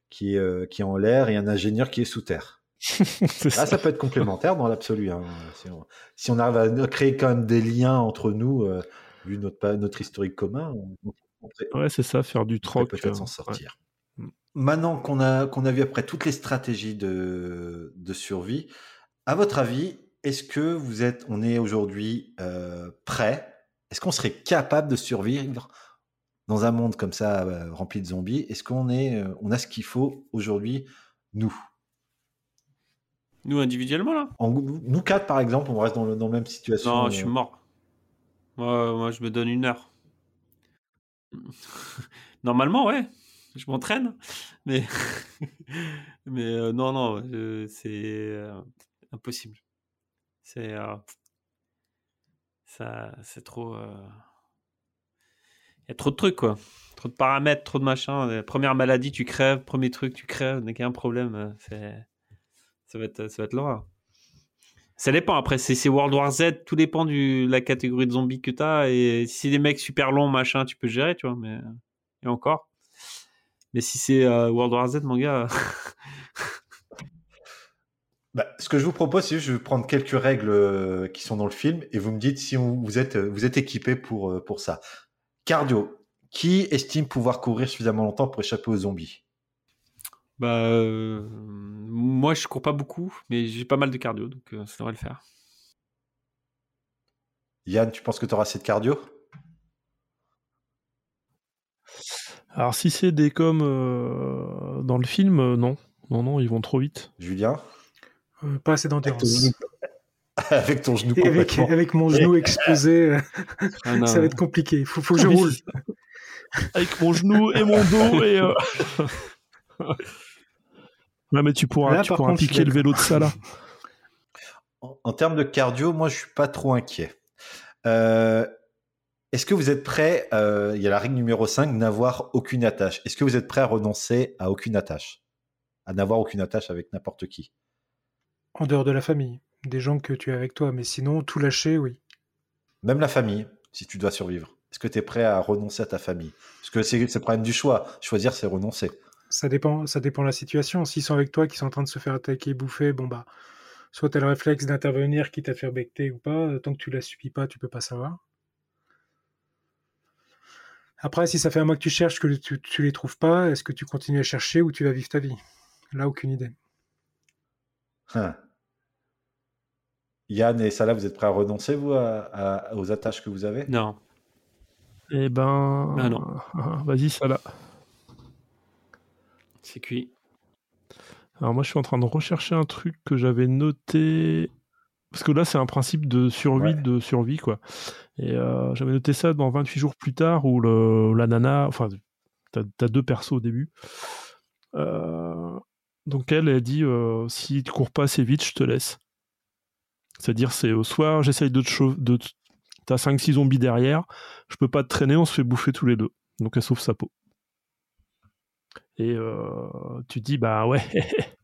Speaker 1: qui est en l'air et un ingénieur qui est sous terre. Là, ça peut être complémentaire dans l'absolu. hein. Si, on, si on arrive à créer quand même des liens entre nous, euh, vu notre, notre historique commun, on, on- peut-
Speaker 10: Ouais, c'est ça, faire du troc.
Speaker 1: peut-être
Speaker 10: euh,
Speaker 1: s'en
Speaker 10: ouais.
Speaker 1: sortir. Maintenant qu'on a, qu'on a vu après toutes les stratégies de, de survie, à votre avis, est-ce que vous êtes, on est aujourd'hui euh, prêt? Est-ce qu'on serait capable de survivre dans un monde comme ça euh, rempli de zombies? Est-ce qu'on est, euh, on a ce qu'il faut aujourd'hui, nous?
Speaker 11: Nous, individuellement, là
Speaker 1: En- Nous quatre, par exemple, on reste dans, le, dans la même situation.
Speaker 11: Non, je suis
Speaker 1: euh,
Speaker 11: mort. Moi, moi, je me donne une heure. Normalement, ouais. Je m'entraîne. Mais, mais euh, non, non. euh, c'est. euh, impossible. C'est ça, c'est trop. Il y a trop de trucs quoi, trop de paramètres, trop de machins. Première maladie, tu crèves. Premier truc, tu crèves. Dès qu'il y a un problème, c'est ça va être ça être l'horreur. Ça dépend. Après, c'est World War Z. Tout dépend de la catégorie de zombies que t'as. Et si c'est des mecs super longs, machin, tu peux gérer, tu vois. Mais et encore. Mais si c'est euh, World War Z, mon gars.
Speaker 1: Bah, ce que je vous propose, c'est juste, je vais prendre quelques règles euh, qui sont dans le film et vous me dites si vous êtes, euh, vous êtes équipé pour, pour ça. Cardio. Qui estime pouvoir courir suffisamment longtemps pour échapper aux zombies?
Speaker 11: Bah, euh, moi, je cours pas beaucoup, mais j'ai pas mal de cardio, donc euh, ça devrait le faire.
Speaker 1: Yann, tu penses que tu auras assez de cardio?
Speaker 10: Alors si c'est des comme euh, dans le film, euh, non. Non, non, ils vont trop vite.
Speaker 1: Julien?
Speaker 12: Euh, pas assez d'endurance.
Speaker 1: Avec ton genou
Speaker 12: avec,
Speaker 1: complètement.
Speaker 12: avec mon genou exposé,
Speaker 11: Ah,
Speaker 12: ça va être compliqué. Il faut, faut que je roule.
Speaker 10: Avec mon genou et mon dos et... ouais, mais tu pourras,
Speaker 12: Là,
Speaker 10: tu pourras
Speaker 12: contre,
Speaker 10: piquer le vélo de Salah.
Speaker 1: En, en termes de cardio, moi, je suis pas trop inquiet. Euh, Est-ce que vous êtes prêt euh, Il y a la règle numéro 5, n'avoir aucune attache. Est-ce que vous êtes prêt à renoncer à aucune attache? À n'avoir aucune attache avec n'importe qui?
Speaker 12: En dehors de la famille, des gens que tu as avec toi. Mais sinon, tout lâcher, oui.
Speaker 1: Même la famille, si tu dois survivre. Est-ce que tu es prêt à renoncer à ta famille? Parce que c'est c'est le problème du choix. Choisir, c'est renoncer.
Speaker 12: Ça dépend, ça dépend de la situation. S'ils sont avec toi, qui sont en train de se faire attaquer, bouffer, bon bah, soit tu as le réflexe d'intervenir, quitte à te faire becter ou pas. Tant que tu la subis pas, tu peux pas savoir. Après, si ça fait un mois que tu cherches, que tu, tu les trouves pas, est-ce que tu continues à chercher ou tu vas vivre ta vie? Là, aucune idée.
Speaker 1: Hein. Yann et Salah, vous êtes prêts à renoncer, vous, à- à- aux attaches que vous avez?
Speaker 11: Non.
Speaker 10: Eh ben...
Speaker 11: Ah non.
Speaker 10: Vas-y, Salah.
Speaker 11: C'est cuit.
Speaker 10: Alors moi, je suis en train de rechercher un truc que j'avais noté... Parce que là, c'est un principe de survie, de survie, quoi. Et euh, j'avais noté ça dans 28 jours plus tard, où le, la nana... Enfin, t'as as deux persos au début. Euh, donc elle, elle dit, euh, si tu cours pas assez vite, je te laisse. C'est-à-dire, c'est euh, soit j'essaye de te... chau- De te- T'as 5-6 zombies derrière, je peux pas te traîner, on se fait bouffer tous les deux. Donc elle sauve sa peau. Tu dis, bah ouais,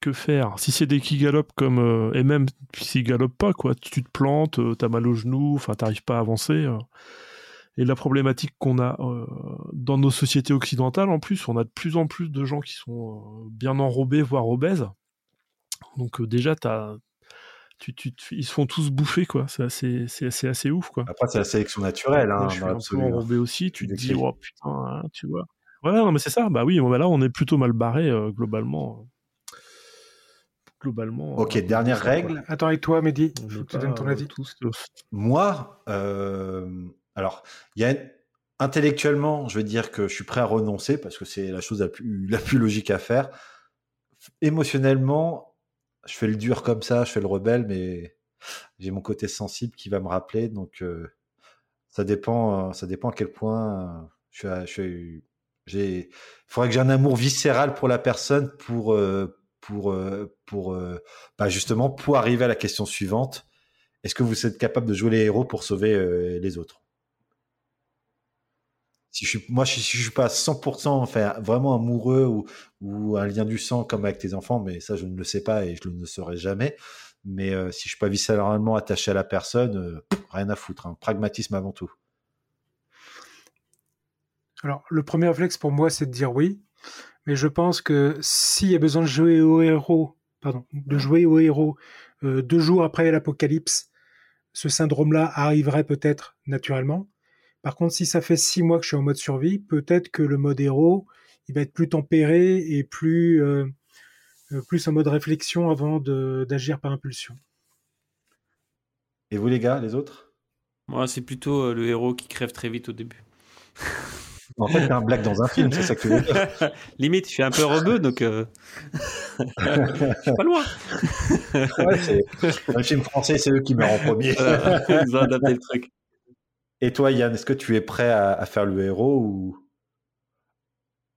Speaker 10: que faire? Si c'est des qui galopent comme. et même s'ils galopent pas, quoi, tu te plantes, euh, t'as mal au genou, enfin, t'arrives pas à avancer. Et la problématique qu'on a dans nos sociétés occidentales, en plus, on a de plus en plus de gens qui sont bien enrobés, voire obèses. Donc déjà, t'as. Tu, tu, te- ils se font tous bouffer, quoi. C'est assez, c'est assez, assez ouf, quoi.
Speaker 1: Après, c'est la sélection naturelle, hein,
Speaker 10: je suis un peu
Speaker 1: hein.
Speaker 10: enrobé aussi. Tu te dis, oh putain, hein, tu vois. Ouais, non, mais c'est ça. Bah oui, bah là, on est plutôt mal barré euh, globalement. Globalement.
Speaker 1: Ok,
Speaker 10: euh,
Speaker 1: dernière
Speaker 10: ça, quoi.
Speaker 1: règle.
Speaker 12: Attends, avec toi, Mehdi, tu
Speaker 10: pas,
Speaker 12: donnes ton avis.
Speaker 10: tous,
Speaker 1: Moi, euh, alors, il y a intellectuellement, je vais dire que je suis prêt à renoncer parce que c'est la chose la plus, la plus logique à faire. Émotionnellement, je fais le dur comme ça, je fais le rebelle, mais j'ai mon côté sensible qui va me rappeler. Donc, euh, ça dépend, euh, ça dépend à quel point euh, je suis. il faudrait que j'ai un amour viscéral pour la personne pour, euh, pour, pour, bah justement, pour arriver à la question suivante. Est-ce que vous êtes capable de jouer les héros pour sauver les autres? Si je suis, moi, si je suis pas à 100% enfin, vraiment amoureux ou, un lien du sang comme avec tes enfants, mais ça, je ne le sais pas et je ne le saurai jamais. Mais euh, si je suis pas viscéralement attaché à la personne, euh, rien à foutre. hein. Pragmatisme avant tout.
Speaker 12: Alors, le premier réflexe pour moi, c'est de dire oui. Mais je pense que s'il y a besoin de jouer au héros, pardon, de jouer au héros euh, deux jours après l'apocalypse, ce syndrome-là arriverait peut-être naturellement. Par contre, si ça fait six mois que je suis en mode survie, peut-être que le mode héros, il va être plus tempéré et plus, euh, euh, plus en mode réflexion avant de- d'agir par impulsion.
Speaker 1: Et vous, les gars, les autres?
Speaker 11: Moi, c'est plutôt euh, le héros qui crève très vite au début.
Speaker 1: En fait, c'est un blague dans un film, c'est ça que tu veux dire.
Speaker 11: Limite, je suis un peu rebeu, donc euh, je suis pas loin.
Speaker 1: Ouais, c'est dans le film français, c'est eux qui meurent en premier.
Speaker 11: Voilà, ils ont adapté le truc.
Speaker 1: Et toi, Yann, est-ce que tu es prêt à, faire le héros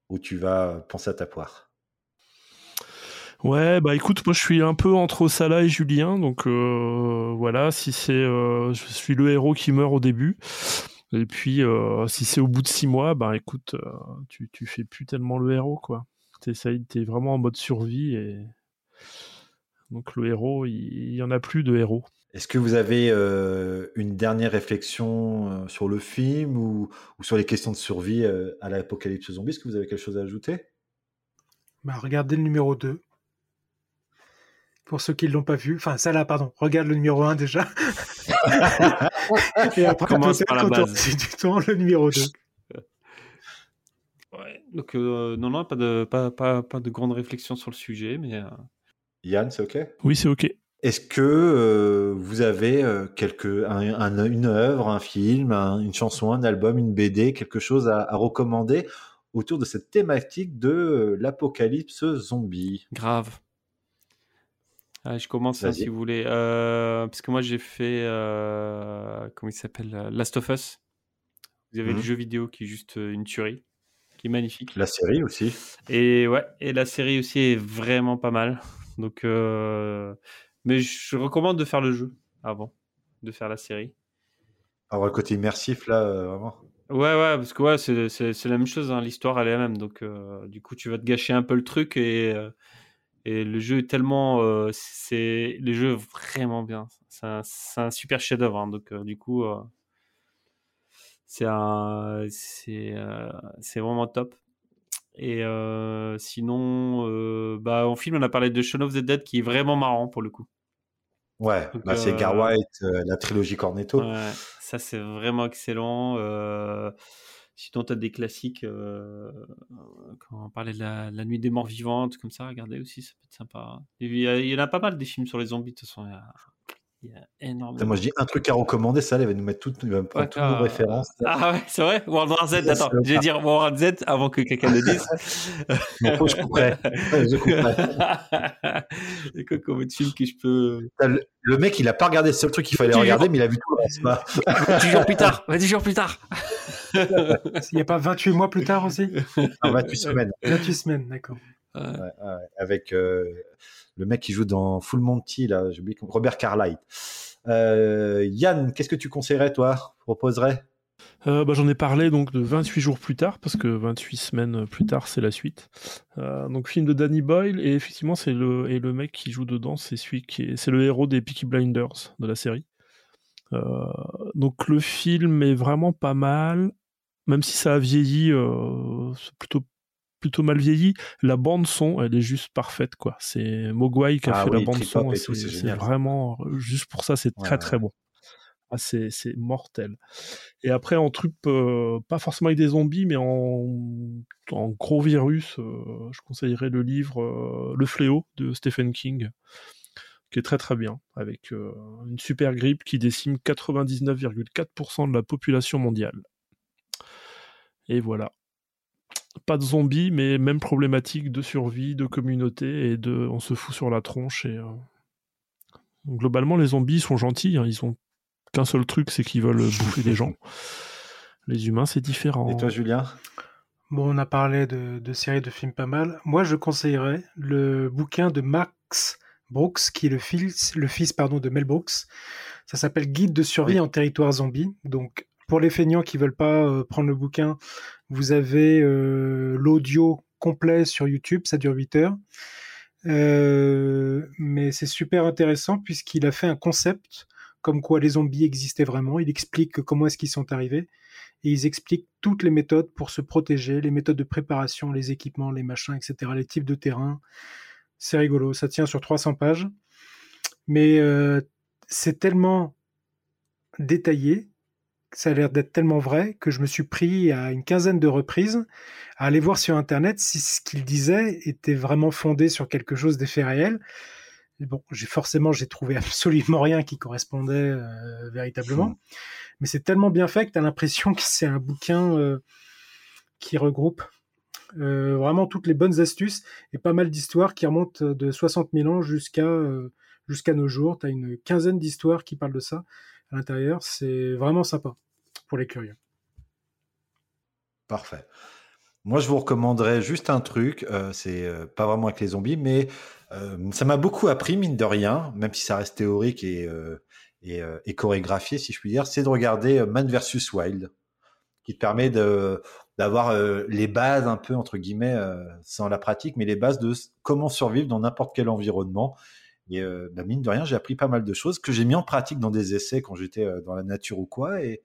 Speaker 1: ou, tu vas penser à ta poire?
Speaker 10: Ouais, bah écoute, moi je suis un peu entre Salah et Julien, donc euh, voilà, si c'est, euh, je suis le héros qui meurt au début, et puis euh, si c'est au bout de six mois, bah écoute, tu, fais plus tellement le héros, quoi. T'essayes, t'es vraiment en mode survie, et donc le héros, il, il y en a plus de héros.
Speaker 1: Est-ce que vous avez euh, une dernière réflexion euh, sur le film ou, ou sur les questions de survie euh, à l'apocalypse zombie? Est-ce que vous avez quelque chose à ajouter?
Speaker 12: Bah, regardez le numéro 2. Pour ceux qui ne l'ont pas vu. Enfin, ça là, pardon. Regarde le numéro 1 déjà. Et après,
Speaker 11: Commence par la base.
Speaker 12: du temps, le numéro 2.
Speaker 11: Ouais, donc euh, non, non, pas de, pas, pas, pas de grande réflexion sur le sujet, mais euh,
Speaker 1: Yann, c'est OK?
Speaker 10: Oui, c'est OK.
Speaker 1: Est-ce que euh, vous avez euh, quelque, un- un- une œuvre, un film, un- une chanson, un album, une BD, quelque chose à, à recommander autour de cette thématique de euh, l'apocalypse zombie?
Speaker 11: Grave. Ah, je commence hein, si vous voulez. Parce que moi j'ai fait. comment il s'appelle Last of Us. Vous avez le jeu vidéo qui est juste une tuerie, qui est magnifique.
Speaker 1: La série aussi.
Speaker 11: Et ouais, et la série aussi est vraiment pas mal. Donc, euh, mais je recommande de faire le jeu avant de faire la série.
Speaker 1: Alors, le côté immersif, là, euh, vraiment.
Speaker 11: Ouais, ouais, parce que ouais, c'est, la même chose, hein, l'histoire elle est la même. Donc, euh, du coup, tu vas te gâcher un peu le truc et, euh, et le jeu est tellement. c'est, le jeu est vraiment bien. C'est un, c'est un super chef-d'œuvre. hein, donc, du coup, c'est, un, c'est, c'est vraiment top. Et euh, sinon, euh, bah, en film, on a parlé de Shaun of the Dead qui est vraiment marrant pour le coup.
Speaker 1: Ouais, bah, c'est
Speaker 11: euh,
Speaker 1: Gar White, euh, la trilogie Cornetto.
Speaker 11: Ouais, ça c'est vraiment excellent. Sinon, tu as des classiques. quand on parlait de la, la nuit des morts vivantes, comme ça, regardez aussi, ça peut être sympa. Il y, a- il y en a pas mal des films sur les zombies, de toute façon. Il y a, il y a énormément.
Speaker 1: Putain, Moi, je dis un truc à recommander, ça, il va nous mettre toutes, il va me prendre
Speaker 11: Ouais,
Speaker 1: toutes nos
Speaker 11: ah,
Speaker 1: références.
Speaker 11: Ah ouais, c'est vrai? World War Z, attends,
Speaker 1: le
Speaker 11: je vais
Speaker 1: pas.
Speaker 11: dire World War Z avant que quelqu'un le dise.
Speaker 1: Non, faut que je couperai. Je couperai.
Speaker 11: C'est quoi comme autre film que je peux.
Speaker 1: Le, le mec, il a pas regardé le seul truc qu'il fallait regarder, mais il a vu tout le reste.
Speaker 11: 10 jours plus tard 10 jours plus tard
Speaker 12: Il n'y a pas 28 mois plus tard aussi?
Speaker 1: En 28 semaines.
Speaker 12: 28 semaines, d'accord.
Speaker 1: Ouais, ouais, avec euh, le mec qui joue dans Full Monty, là, oublié, Robert Carlyle. Euh, Yann, qu'est-ce que tu conseillerais, toi Proposerais?
Speaker 10: Euh, bah, J'en ai parlé donc de 28 jours plus tard, parce que 28 semaines plus tard, c'est la suite. Euh, donc, film de Danny Boyle, et effectivement, c'est le, et le mec qui joue dedans, c'est celui qui est, c'est le héros des Peaky Blinders de la série. Euh, donc, le film est vraiment pas mal, même si ça a vieilli, c'est plutôt plutôt mal vieilli. La bande son, elle est juste parfaite, quoi. C'est Mogwai qui a
Speaker 1: Ah
Speaker 10: fait
Speaker 1: oui,
Speaker 10: la bande son, c'est vraiment juste pour ça, c'est
Speaker 1: Ouais,
Speaker 10: très
Speaker 1: ouais,
Speaker 10: très bon. Ah, c'est c'est mortel. Et après, en truc, euh, pas forcément avec des zombies, mais en, en gros virus, euh, je conseillerais le livre euh, Le Fléau de Stephen King, qui est très très bien, avec euh, une super grippe qui décime 99,4% de la population mondiale. Et voilà. Pas de zombies, mais même problématique de survie, de communauté, et de on se fout sur la tronche. Et, euh, Globalement, les zombies sont gentils, hein, ils ont qu'un seul truc, c'est qu'ils veulent bouffer des gens. Les humains, c'est différent.
Speaker 1: Et toi, Julien?
Speaker 12: Bon, on a parlé de, de séries de films pas mal. Moi, je conseillerais le bouquin de Max Brooks, qui est le fils, le fils pardon, de Mel Brooks. Ça s'appelle Guide de survie
Speaker 1: Oui.
Speaker 12: en territoire zombie. Donc, pour les feignants qui veulent pas euh, prendre le bouquin, vous avez euh, l'audio complet sur YouTube, ça dure 8 heures. Euh, mais c'est super intéressant puisqu'il a fait un concept comme quoi les zombies existaient vraiment. Il explique comment est-ce qu'ils sont arrivés et ils expliquent toutes les méthodes pour se protéger, les méthodes de préparation, les équipements, les machins, etc., les types de terrain. C'est rigolo, ça tient sur 300 pages, mais c'est tellement détaillé, ça a l'air d'être tellement vrai que je me suis pris à une quinzaine de reprises à aller voir sur Internet si ce qu'il disait était vraiment fondé sur quelque chose d'effet réel. Bon, j'ai forcément j'ai trouvé absolument rien qui correspondait euh, véritablement, mais c'est tellement bien fait que tu as l'impression que c'est un bouquin euh, qui regroupe euh, vraiment toutes les bonnes astuces et pas mal d'histoires qui remontent de 60 000 ans jusqu'à jusqu'à nos jours. Tu as une quinzaine d'histoires qui parlent de ça l'intérieur. C'est vraiment sympa pour les curieux.
Speaker 1: Parfait. Moi, je vous recommanderais juste un truc. euh, c'est euh, pas vraiment avec les zombies, mais euh, ça m'a beaucoup appris, mine de rien, même si ça reste théorique et, et, et chorégraphié, si je puis dire, c'est de regarder Man vs Wild, qui te permet d'avoir les bases un peu entre guillemets sans la pratique, mais les bases de comment survivre dans n'importe quel environnement. Et euh, bah, mine de rien, j'ai appris pas mal de choses que j'ai mis en pratique dans des essais quand j'étais euh, dans la nature ou quoi, et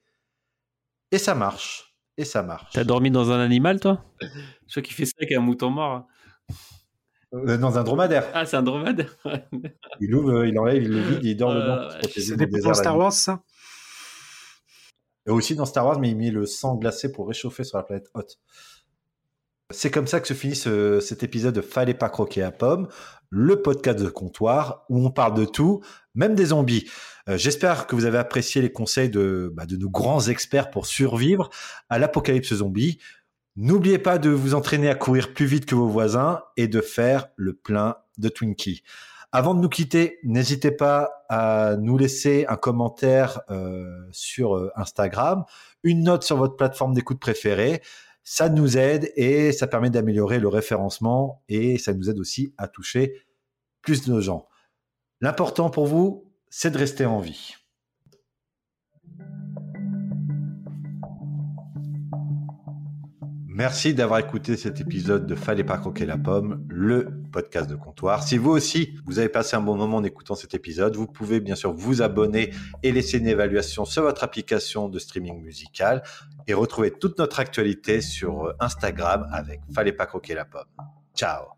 Speaker 1: et ça marche. Et ça marche.
Speaker 11: T'as dormi dans un animal, toi? Je crois qu'il fait ça avec un mouton mort. hein.
Speaker 1: Euh, dans un dromadaire.
Speaker 11: Ah, c'est un dromadaire.
Speaker 1: Il ouvre, euh, il enlève, il le vide, il dort dedans.
Speaker 11: la
Speaker 1: pour se
Speaker 11: vache.
Speaker 1: protéger
Speaker 12: C'est
Speaker 1: dans
Speaker 12: Star. Wars, ça?
Speaker 1: Et aussi dans Star Wars, mais il met le sang glacé pour réchauffer sur la planète haute. C'est comme ça que se finit ce- cet épisode de Fallait pas croquer à pomme, le podcast de comptoir où on parle de tout, même des zombies. Euh, J'espère que vous avez apprécié les conseils de, bah, de nos grands experts pour survivre à l'apocalypse zombie. N'oubliez pas de vous entraîner à courir plus vite que vos voisins et de faire le plein de Twinkie. Avant de nous quitter, n'hésitez pas à nous laisser un commentaire euh, sur euh, Instagram, une note sur votre plateforme d'écoute préférée. Ça nous aide et ça permet d'améliorer le référencement et ça nous aide aussi à toucher plus de gens. L'important pour vous, c'est de rester en vie. Merci d'avoir écouté cet épisode de Fallait pas croquer la pomme, le podcast de comptoir. Si vous aussi, vous avez passé un bon moment en écoutant cet épisode, vous pouvez bien sûr vous abonner et laisser une évaluation sur votre application de streaming musical et retrouver toute notre actualité sur Instagram avec Fallait pas croquer la pomme. Ciao